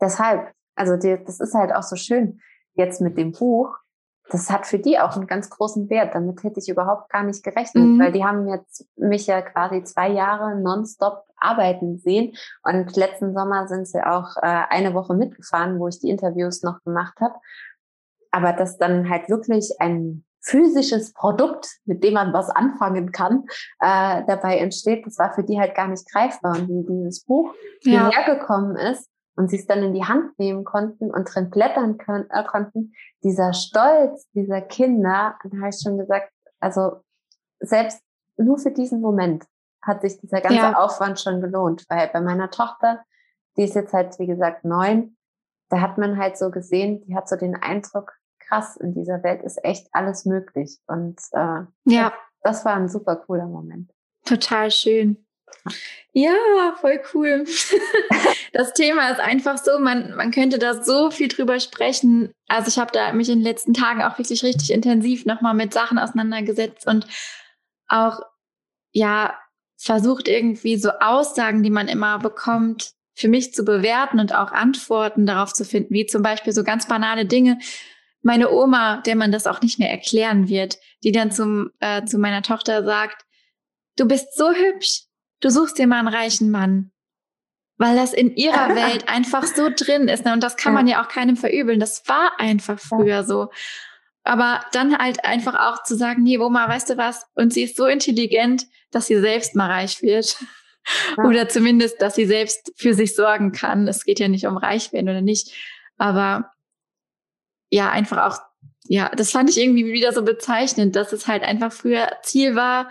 deshalb, also die, das ist halt auch so schön jetzt mit dem Buch, das hat für die auch einen ganz großen Wert. Damit hätte ich überhaupt gar nicht gerechnet, mhm. weil die haben jetzt mich ja quasi zwei Jahre nonstop arbeiten sehen. Und letzten Sommer sind sie auch äh, eine Woche mitgefahren, wo ich die Interviews noch gemacht habe. Aber dass dann halt wirklich ein physisches Produkt, mit dem man was anfangen kann, äh, dabei entsteht, das war für die halt gar nicht greifbar. Und wie dieses Buch ja. hierher gekommen ist, und sie es dann in die Hand nehmen konnten und drin blättern können, äh, konnten, dieser Stolz dieser Kinder, da habe ich schon gesagt, also selbst nur für diesen Moment hat sich dieser ganze ja. Aufwand schon gelohnt, weil bei meiner Tochter, die ist jetzt halt, wie gesagt, neun, da hat man halt so gesehen, die hat so den Eindruck, krass, in dieser Welt ist echt alles möglich. Und äh, ja. das, das war ein super cooler Moment. Total schön. Ja, voll cool. Das Thema ist einfach so, man, man könnte da so viel drüber sprechen. Also ich habe da mich in den letzten Tagen auch wirklich richtig intensiv nochmal mit Sachen auseinandergesetzt und auch, ja, versucht irgendwie so Aussagen, die man immer bekommt, für mich zu bewerten und auch Antworten darauf zu finden, wie zum Beispiel so ganz banale Dinge. Meine Oma, der man das auch nicht mehr erklären wird, die dann zum, äh, zu meiner Tochter sagt, du bist so hübsch, du suchst dir mal einen reichen Mann. Weil das in ihrer Welt einfach so drin ist. Ne? Und das kann man ja auch keinem verübeln. Das war einfach früher so. Aber dann halt einfach auch zu sagen, nee, Oma, weißt du was? Und sie ist so intelligent, dass sie selbst mal reich wird. Oder zumindest, dass sie selbst für sich sorgen kann. Es geht ja nicht um reich werden oder nicht. Aber ja, einfach auch, ja, das fand ich irgendwie wieder so bezeichnend, dass es halt einfach früher Ziel war,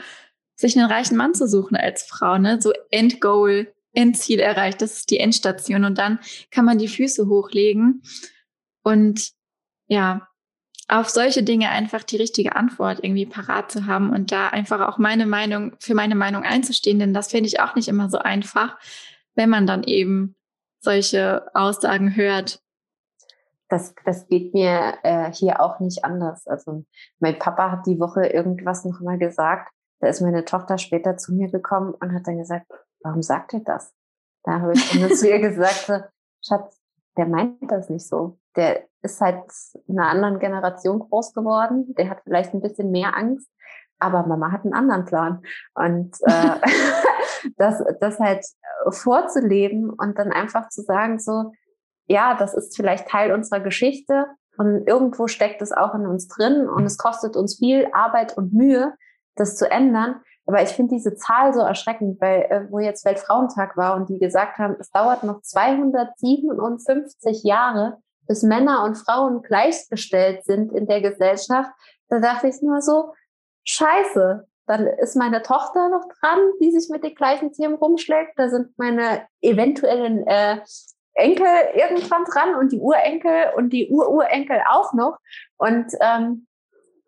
sich einen reichen Mann zu suchen als Frau, ne? So Endgoal Endziel erreicht, das ist die Endstation und dann kann man die Füße hochlegen und ja, auf solche Dinge einfach die richtige Antwort irgendwie parat zu haben und da einfach auch meine Meinung, für meine Meinung einzustehen, denn das finde ich auch nicht immer so einfach, wenn man dann eben solche Aussagen hört. Das, das geht mir äh, hier auch nicht anders. Also mein Papa hat die Woche irgendwas nochmal gesagt. Da ist meine Tochter später zu mir gekommen und hat dann gesagt, warum sagt ihr das? Da habe ich dann zu ihr gesagt, so, Schatz, der meint das nicht so. Der ist halt in einer anderen Generation groß geworden. Der hat vielleicht ein bisschen mehr Angst, aber Mama hat einen anderen Plan. Und äh, das, das halt vorzuleben und dann einfach zu sagen, so, ja, das ist vielleicht Teil unserer Geschichte und irgendwo steckt es auch in uns drin und es kostet uns viel Arbeit und Mühe, das zu ändern. Aber ich finde diese Zahl so erschreckend, weil äh, wo jetzt Weltfrauentag war und die gesagt haben, es dauert noch 257 Jahre, bis Männer und Frauen gleichgestellt sind in der Gesellschaft. Da dachte ich nur so, scheiße, dann ist meine Tochter noch dran, die sich mit den gleichen Themen rumschlägt. Da sind meine eventuellen äh, Enkel irgendwann dran und die Urenkel und die Ururenkel auch noch. Und ähm,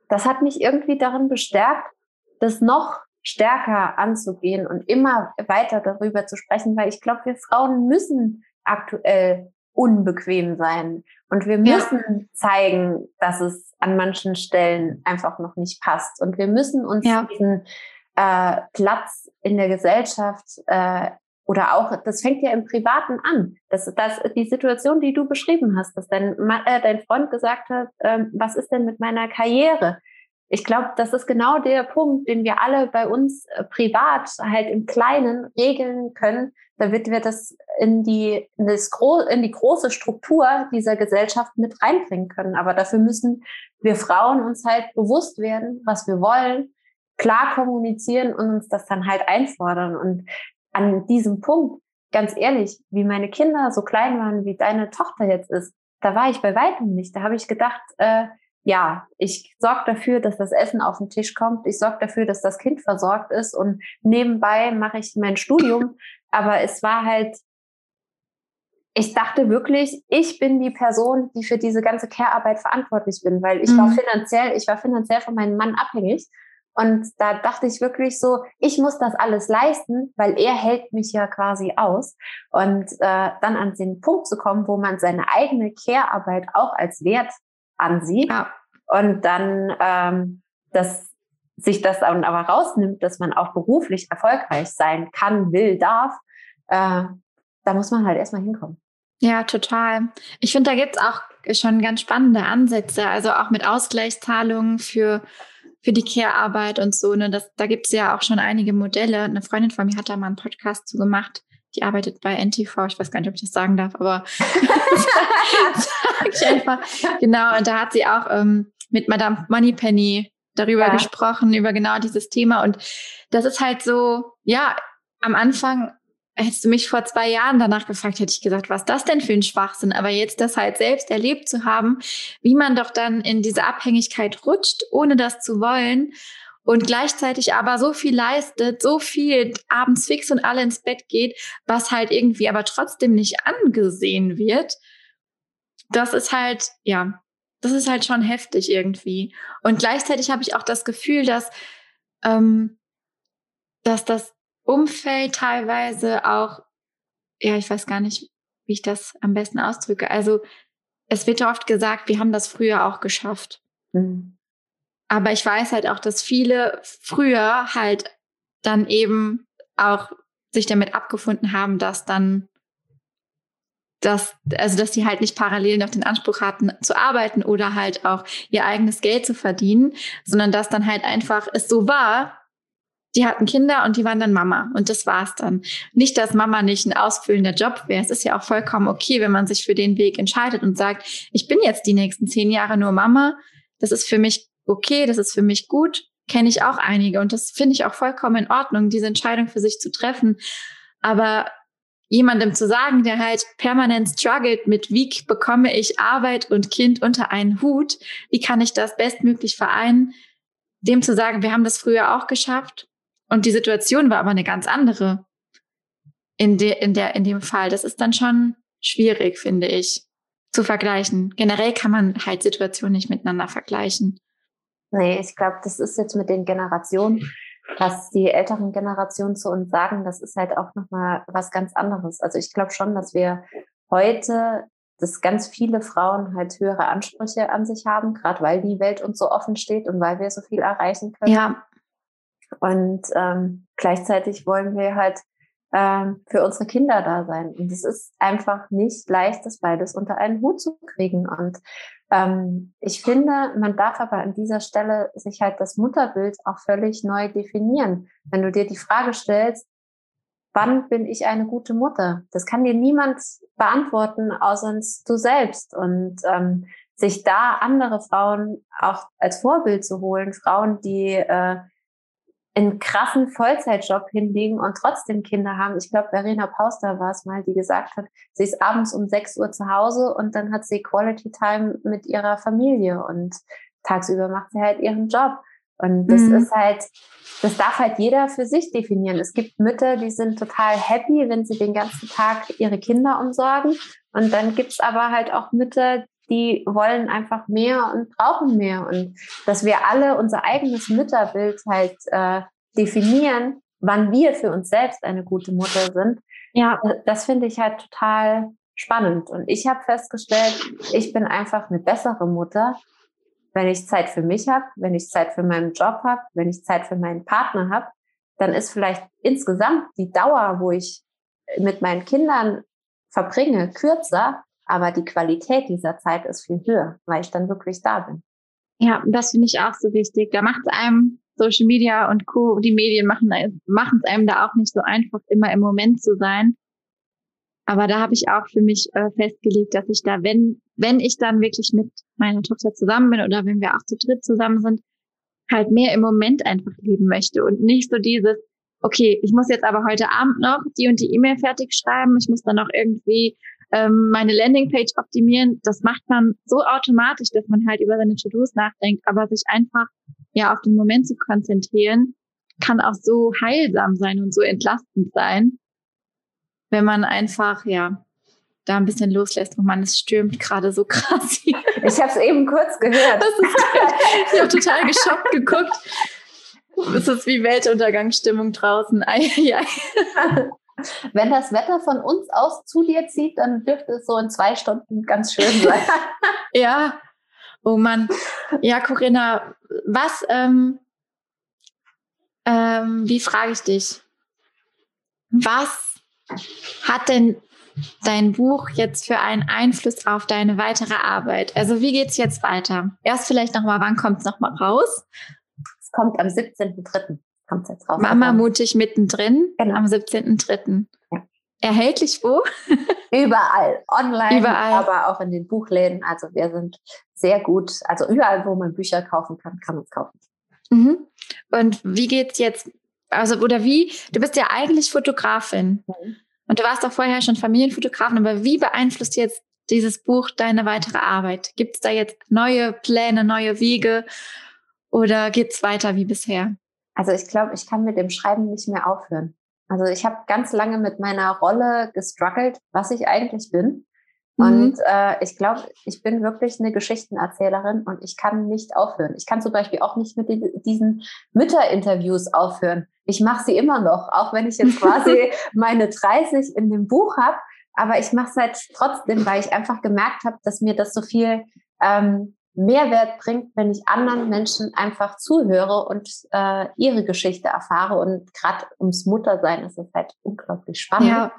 das hat mich irgendwie darin bestärkt, das noch stärker anzugehen und immer weiter darüber zu sprechen, weil ich glaube, wir Frauen müssen aktuell unbequem sein und wir müssen ja. zeigen, dass es an manchen Stellen einfach noch nicht passt und wir müssen uns ja. diesen äh, Platz in der Gesellschaft äh, oder auch, das fängt ja im Privaten an. Das, das, die Situation, die du beschrieben hast, dass dein, äh, dein Freund gesagt hat, äh, was ist denn mit meiner Karriere? Ich glaube, das ist genau der Punkt, den wir alle bei uns äh, privat halt im Kleinen regeln können, damit wir das in die, in, das Gro in die große Struktur dieser Gesellschaft mit reinbringen können. Aber dafür müssen wir Frauen uns halt bewusst werden, was wir wollen, klar kommunizieren und uns das dann halt einfordern. Und an diesem Punkt, ganz ehrlich, wie meine Kinder so klein waren, wie deine Tochter jetzt ist, da war ich bei weitem nicht. Da habe ich gedacht, äh, ja, ich sorge dafür, dass das Essen auf den Tisch kommt. Ich sorge dafür, dass das Kind versorgt ist und nebenbei mache ich mein Studium. Aber es war halt, ich dachte wirklich, ich bin die Person, die für diese ganze Care-Arbeit verantwortlich bin, weil ich mhm. war finanziell, ich war finanziell von meinem Mann abhängig. Und da dachte ich wirklich so, ich muss das alles leisten, weil er hält mich ja quasi aus. Und äh, dann an den Punkt zu kommen, wo man seine eigene Care-Arbeit auch als Wert ansieht ja. und dann ähm, dass sich das dann aber rausnimmt, dass man auch beruflich erfolgreich sein kann, will, darf, äh, da muss man halt erstmal hinkommen. Ja, total. Ich finde, da gibt's auch schon ganz spannende Ansätze, also auch mit Ausgleichszahlungen für, für die Care-Arbeit und so. Ne? Das, da gibt's ja auch schon einige Modelle. Eine Freundin von mir hat da mal einen Podcast zu gemacht die arbeitet bei NTV, ich weiß gar nicht, ob ich das sagen darf, aber sag ich einfach. Genau, und da hat sie auch ähm, mit Madame Moneypenny darüber ja. gesprochen, über genau dieses Thema. Und das ist halt so, ja, am Anfang hättest du mich vor zwei Jahren danach gefragt, hätte ich gesagt, was das denn für ein Schwachsinn? Aber jetzt das halt selbst erlebt zu haben, wie man doch dann in diese Abhängigkeit rutscht, ohne das zu wollen und gleichzeitig aber so viel leistet, so viel abends fix und alle ins Bett geht, was halt irgendwie aber trotzdem nicht angesehen wird. Das ist halt, ja, das ist halt schon heftig irgendwie. Und gleichzeitig habe ich auch das Gefühl, dass, ähm, dass das Umfeld teilweise auch, ja, ich weiß gar nicht, wie ich das am besten ausdrücke. Also es wird oft gesagt, wir haben das früher auch geschafft. Mhm. Aber ich weiß halt auch, dass viele früher halt dann eben auch sich damit abgefunden haben, dass dann dass, also dass die halt nicht parallel noch den Anspruch hatten zu arbeiten oder halt auch ihr eigenes Geld zu verdienen, sondern dass dann halt einfach es so war, die hatten Kinder und die waren dann Mama und das war's dann. Nicht, dass Mama nicht ein ausfüllender Job wäre. Es ist ja auch vollkommen okay, wenn man sich für den Weg entscheidet und sagt, ich bin jetzt die nächsten zehn Jahre nur Mama. Das ist für mich okay, das ist für mich gut, kenne ich auch einige und das finde ich auch vollkommen in Ordnung, diese Entscheidung für sich zu treffen. Aber jemandem zu sagen, der halt permanent struggelt mit, wie bekomme ich Arbeit und Kind unter einen Hut, wie kann ich das bestmöglich vereinen, dem zu sagen, wir haben das früher auch geschafft und die Situation war aber eine ganz andere. in, de, in, der, in dem Fall. Das ist dann schon schwierig, finde ich, zu vergleichen. Generell kann man halt Situationen nicht miteinander vergleichen. Nee, ich glaube, das ist jetzt mit den Generationen, was die älteren Generationen zu uns sagen, das ist halt auch nochmal was ganz anderes. Also ich glaube schon, dass wir heute, dass ganz viele Frauen halt höhere Ansprüche an sich haben, gerade weil die Welt uns so offen steht und weil wir so viel erreichen können. Ja. Und ähm, gleichzeitig wollen wir halt ähm, für unsere Kinder da sein. Und es ist einfach nicht leicht, das beides unter einen Hut zu kriegen. Und ähm, ich finde, man darf aber an dieser Stelle sich halt das Mutterbild auch völlig neu definieren. Wenn du dir die Frage stellst, wann bin ich eine gute Mutter? Das kann dir niemand beantworten, außer du selbst. Und ähm, sich da andere Frauen auch als Vorbild zu holen, Frauen, die äh, einen krassen Vollzeitjob hinlegen und trotzdem Kinder haben. Ich glaube, Verena Pauster war es mal, die gesagt hat, sie ist abends um 6 Uhr zu Hause und dann hat sie Quality Time mit ihrer Familie und tagsüber macht sie halt ihren Job. Und das mhm. ist halt, das darf halt jeder für sich definieren. Es gibt Mütter, die sind total happy, wenn sie den ganzen Tag ihre Kinder umsorgen. Und dann gibt's aber halt auch Mütter, die wollen einfach mehr und brauchen mehr. Und dass wir alle unser eigenes Mütterbild halt äh, definieren, wann wir für uns selbst eine gute Mutter sind, ja, das finde ich halt total spannend. Und ich habe festgestellt, ich bin einfach eine bessere Mutter, wenn ich Zeit für mich habe, wenn ich Zeit für meinen Job habe, wenn ich Zeit für meinen Partner habe, dann ist vielleicht insgesamt die Dauer, wo ich mit meinen Kindern verbringe, kürzer, aber die Qualität dieser Zeit ist viel höher, weil ich dann wirklich da bin. Ja, das finde ich auch so wichtig. Da macht es einem Social Media und Co. Die Medien machen machen es einem da auch nicht so einfach, immer im Moment zu sein. Aber da habe ich auch für mich äh, festgelegt, dass ich da, wenn wenn ich dann wirklich mit meiner Tochter zusammen bin oder wenn wir auch zu dritt zusammen sind, halt mehr im Moment einfach leben möchte und nicht so dieses, okay, ich muss jetzt aber heute Abend noch die und die E-Mail fertig schreiben, ich muss dann noch irgendwie ähm, meine Landingpage optimieren, das macht man so automatisch, dass man halt über seine To-Dos nachdenkt, aber sich einfach ja auf den Moment zu konzentrieren, kann auch so heilsam sein und so entlastend sein, wenn man einfach ja da ein bisschen loslässt und man es stürmt gerade so krass hier. Ich habe es eben kurz gehört. Das ist, ich habe total geschockt geguckt. Es ist wie Weltuntergangsstimmung draußen. Ei, ei, ei. Wenn das Wetter von uns aus zu dir zieht, dann dürfte es so in zwei Stunden ganz schön sein. ja. Oh Mann. Ja, Corinna, was, ähm, ähm, wie frage ich dich? Was hat denn dein Buch jetzt für einen Einfluss auf deine weitere Arbeit? Also wie geht's jetzt weiter? Erst vielleicht nochmal, wann kommt es nochmal raus? Es kommt am 17.03 kommt jetzt raus. Mama mutig mittendrin genau. am 17.3. Ja. Erhältlich wo? Überall, online, überall. aber auch in den Buchläden. Also wir sind sehr gut, also überall, wo man Bücher kaufen kann, kann man es kaufen. Mhm. Und wie geht's jetzt? Also, oder wie? Du bist ja eigentlich Fotografin. Mhm. Und du warst auch vorher schon Familienfotografin, aber wie beeinflusst jetzt dieses Buch deine weitere Arbeit? Gibt es da jetzt neue Pläne, neue Wege oder geht's weiter wie bisher? Also ich glaube, ich kann mit dem Schreiben nicht mehr aufhören. Also ich habe ganz lange mit meiner Rolle gestruggelt, was ich eigentlich bin. Mhm. Und äh, ich glaube, ich bin wirklich eine Geschichtenerzählerin und ich kann nicht aufhören. Ich kann zum Beispiel auch nicht mit diesen Mütterinterviews aufhören. Ich mache sie immer noch, auch wenn ich jetzt quasi meine 30 in dem Buch habe. Aber ich mache es halt trotzdem, weil ich einfach gemerkt habe, dass mir das so viel ähm, Mehrwert bringt, wenn ich anderen Menschen einfach zuhöre und äh, ihre Geschichte erfahre. Und gerade ums Muttersein ist es halt unglaublich spannend. Ja.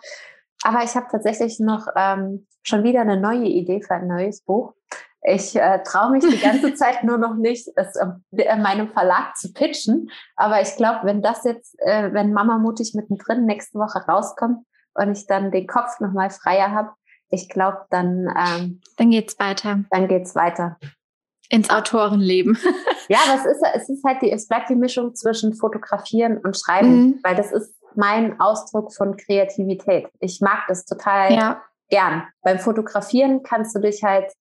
Aber ich habe tatsächlich noch ähm, schon wieder eine neue Idee für ein neues Buch. Ich äh, traue mich die ganze Zeit nur noch nicht, es äh, in meinem Verlag zu pitchen. Aber ich glaube, wenn das jetzt, äh, wenn Mama mutig mittendrin nächste Woche rauskommt und ich dann den Kopf nochmal freier habe, ich glaube, dann ähm, dann geht's weiter. Dann geht's weiter ins Autorenleben. ja, aber es ist, es ist halt die, es bleibt die Mischung zwischen Fotografieren und Schreiben, mhm. weil das ist mein Ausdruck von Kreativität. Ich mag das total ja. gern. Beim Fotografieren kannst du dich halt,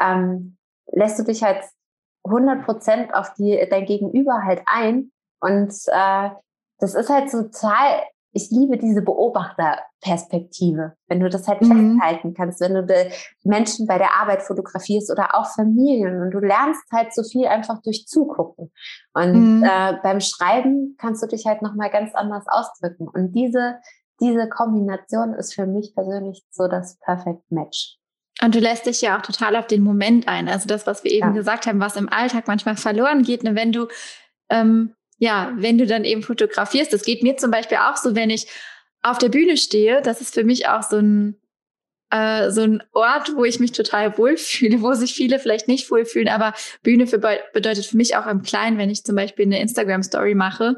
ähm, lässt du dich halt 100 Prozent auf die, dein Gegenüber halt ein und äh, das ist halt total ich liebe diese Beobachterperspektive, wenn du das halt mhm. festhalten kannst, wenn du Menschen bei der Arbeit fotografierst oder auch Familien und du lernst halt so viel einfach durch Zugucken. Und mhm. äh, beim Schreiben kannst du dich halt nochmal ganz anders ausdrücken. Und diese, diese Kombination ist für mich persönlich so das Perfect Match. Und du lässt dich ja auch total auf den Moment ein. Also das, was wir eben ja. gesagt haben, was im Alltag manchmal verloren geht. Ne? Wenn du ähm, ja, wenn du dann eben fotografierst, das geht mir zum Beispiel auch so, wenn ich auf der Bühne stehe, das ist für mich auch so ein, äh, so ein Ort, wo ich mich total wohlfühle, wo sich viele vielleicht nicht wohlfühlen, aber Bühne für, bedeutet für mich auch im Kleinen, wenn ich zum Beispiel eine Instagram-Story mache,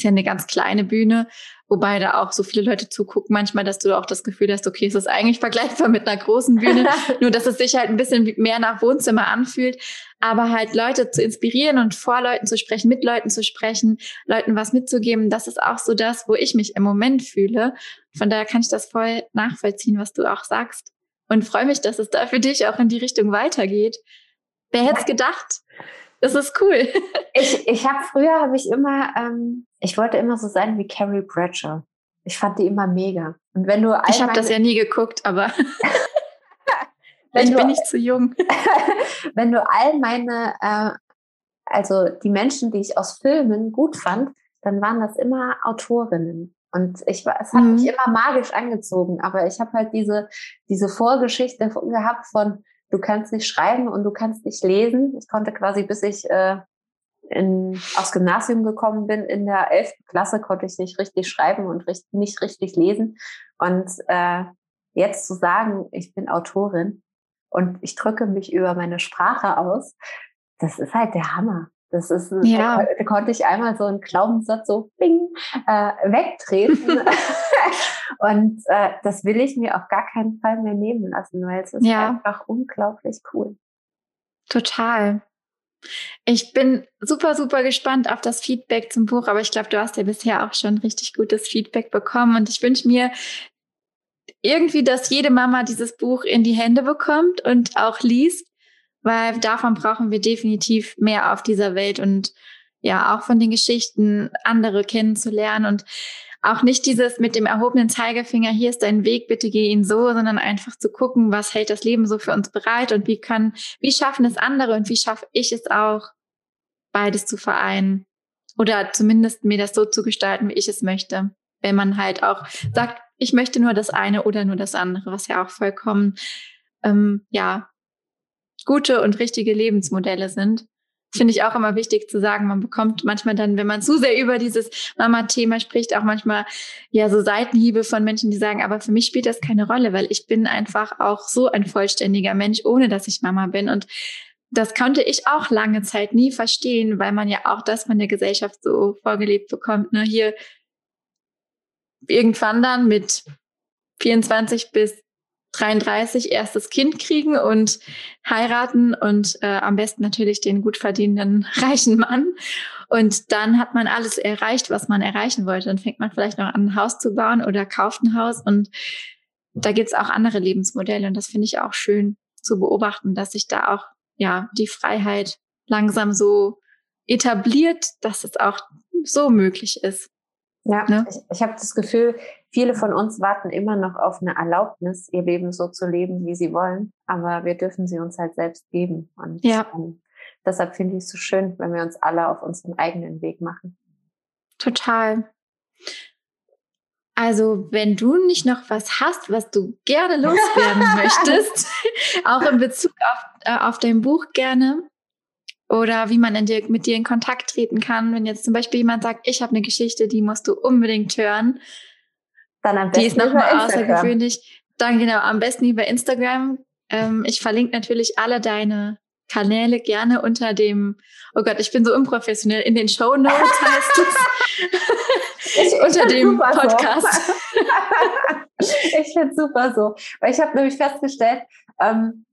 ist ja eine ganz kleine Bühne, Wobei da auch so viele Leute zugucken, manchmal, dass du auch das Gefühl hast, okay, es ist eigentlich vergleichbar mit einer großen Bühne, nur dass es sich halt ein bisschen mehr nach Wohnzimmer anfühlt. Aber halt Leute zu inspirieren und vor Leuten zu sprechen, mit Leuten zu sprechen, Leuten was mitzugeben, das ist auch so das, wo ich mich im Moment fühle. Von daher kann ich das voll nachvollziehen, was du auch sagst. Und freue mich, dass es da für dich auch in die Richtung weitergeht. Wer hätte es gedacht? Das ist cool. ich ich habe früher, habe ich immer, ähm, ich wollte immer so sein wie Carrie Bradshaw. Ich fand die immer mega. Und wenn du Ich habe das ja nie geguckt, aber ich bin nicht zu jung. wenn du all meine, äh, also die Menschen, die ich aus Filmen gut fand, dann waren das immer Autorinnen. Und ich war, es hat mhm. mich immer magisch angezogen, aber ich habe halt diese, diese Vorgeschichte gehabt von, du kannst nicht schreiben und du kannst nicht lesen. Ich konnte quasi, bis ich äh, in, aufs Gymnasium gekommen bin, in der elften Klasse konnte ich nicht richtig schreiben und richtig, nicht richtig lesen. Und äh, jetzt zu sagen, ich bin Autorin und ich drücke mich über meine Sprache aus, das ist halt der Hammer. Das ist, ja. da, da konnte ich einmal so einen Glaubenssatz so bing, äh, wegtreten. und äh, das will ich mir auf gar keinen Fall mehr nehmen lassen, weil es ist ja. einfach unglaublich cool. Total. Ich bin super, super gespannt auf das Feedback zum Buch, aber ich glaube, du hast ja bisher auch schon richtig gutes Feedback bekommen und ich wünsche mir irgendwie, dass jede Mama dieses Buch in die Hände bekommt und auch liest, weil davon brauchen wir definitiv mehr auf dieser Welt und ja, auch von den Geschichten andere kennenzulernen und auch nicht dieses mit dem erhobenen Zeigefinger, hier ist dein Weg, bitte geh ihn so, sondern einfach zu gucken, was hält das Leben so für uns bereit und wie kann, wie schaffen es andere und wie schaffe ich es auch, beides zu vereinen oder zumindest mir das so zu gestalten, wie ich es möchte. Wenn man halt auch sagt, ich möchte nur das eine oder nur das andere, was ja auch vollkommen, ähm, ja, gute und richtige Lebensmodelle sind. Finde ich auch immer wichtig zu sagen, man bekommt manchmal dann, wenn man zu sehr über dieses Mama-Thema spricht, auch manchmal ja so Seitenhiebe von Menschen, die sagen, aber für mich spielt das keine Rolle, weil ich bin einfach auch so ein vollständiger Mensch, ohne dass ich Mama bin. Und das konnte ich auch lange Zeit nie verstehen, weil man ja auch das von der Gesellschaft so vorgelebt bekommt. Ne? Hier irgendwann dann mit 24 bis 33 erstes Kind kriegen und heiraten und äh, am besten natürlich den gut verdienenden reichen Mann. Und dann hat man alles erreicht, was man erreichen wollte. Dann fängt man vielleicht noch an, ein Haus zu bauen oder kauft ein Haus. Und da gibt's auch andere Lebensmodelle. Und das finde ich auch schön zu beobachten, dass sich da auch ja die Freiheit langsam so etabliert, dass es auch so möglich ist. Ja, ne? ich, ich habe das Gefühl, viele von uns warten immer noch auf eine Erlaubnis, ihr Leben so zu leben, wie sie wollen. Aber wir dürfen sie uns halt selbst geben. Und ja. ähm, deshalb finde ich es so schön, wenn wir uns alle auf unseren eigenen Weg machen. Total. Also, wenn du nicht noch was hast, was du gerne loswerden möchtest, auch in Bezug auf, äh, auf dein Buch gerne, oder wie man dir, mit dir in Kontakt treten kann, wenn jetzt zum Beispiel jemand sagt, ich habe eine Geschichte, die musst du unbedingt hören, dann am besten die ist nochmal außergewöhnlich. Dann genau, am besten über Instagram. Ähm, ich verlinke natürlich alle deine Kanäle gerne unter dem, oh Gott, ich bin so unprofessionell, in den Show Notes heißt es. unter dem Podcast. So. ich finde super so. Weil ich habe nämlich festgestellt, ähm,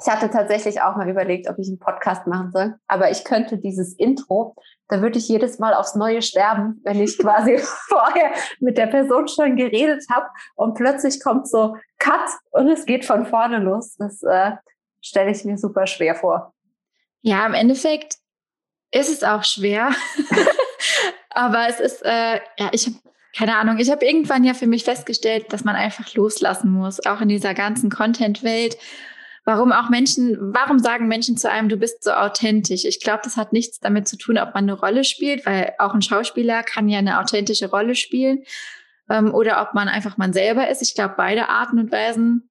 ich hatte tatsächlich auch mal überlegt, ob ich einen Podcast machen soll. Aber ich könnte dieses Intro, da würde ich jedes Mal aufs Neue sterben, wenn ich quasi vorher mit der Person schon geredet habe und plötzlich kommt so Cut und es geht von vorne los. Das äh, stelle ich mir super schwer vor. Ja, im Endeffekt ist es auch schwer. Aber es ist, äh, ja, ich keine Ahnung, ich habe irgendwann ja für mich festgestellt, dass man einfach loslassen muss, auch in dieser ganzen Content-Welt. Warum auch Menschen, warum sagen Menschen zu einem, du bist so authentisch? Ich glaube, das hat nichts damit zu tun, ob man eine Rolle spielt, weil auch ein Schauspieler kann ja eine authentische Rolle spielen ähm, oder ob man einfach man selber ist. Ich glaube, beide Arten und Weisen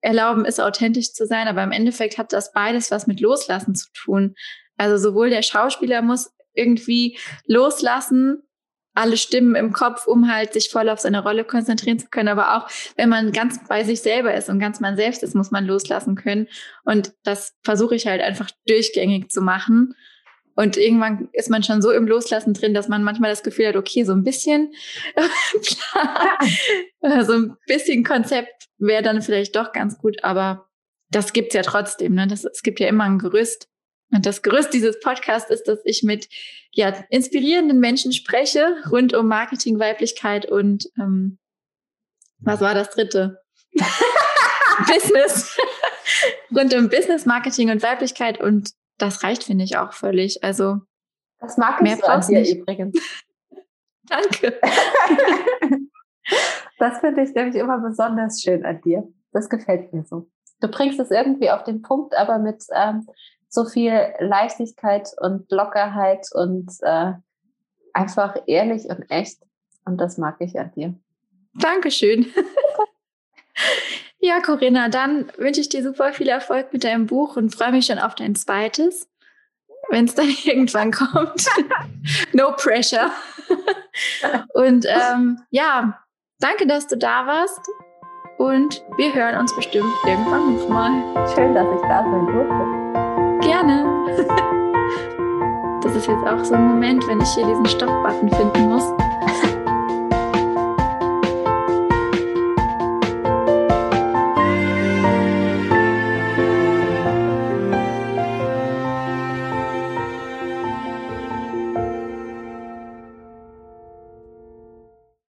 erlauben es, authentisch zu sein, aber im Endeffekt hat das beides was mit Loslassen zu tun. Also sowohl der Schauspieler muss irgendwie loslassen, alle Stimmen im Kopf, um halt sich voll auf seine Rolle konzentrieren zu können. Aber auch wenn man ganz bei sich selber ist und ganz man selbst ist, muss man loslassen können. Und das versuche ich halt einfach durchgängig zu machen. Und irgendwann ist man schon so im Loslassen drin, dass man manchmal das Gefühl hat, okay, so ein bisschen so ein bisschen Konzept wäre dann vielleicht doch ganz gut, aber das gibt's ja trotzdem. Ne? Das, es gibt ja immer ein Gerüst. Und das Gerüst dieses Podcasts ist, dass ich mit ja, inspirierenden Menschen spreche rund um Marketing, Weiblichkeit und ähm, was war das dritte? Business. rund um Business, Marketing und Weiblichkeit und das reicht, finde ich, auch völlig. Also das mag ich mehr so an dir übrigens. Danke. das finde ich nämlich immer besonders schön an dir. Das gefällt mir so. Du bringst es irgendwie auf den Punkt, aber mit ähm, so viel Leichtigkeit und Lockerheit und äh, einfach ehrlich und echt. Und das mag ich an dir. Dankeschön. ja, Corinna, dann wünsche ich dir super viel Erfolg mit deinem Buch und freue mich schon auf dein zweites, wenn es dann irgendwann kommt. no pressure. und ähm, ja, danke, dass du da warst. Und wir hören uns bestimmt irgendwann nochmal. Schön, dass ich da sein durfte. Das ist jetzt auch so ein Moment, wenn ich hier diesen Stopp-Button finden muss.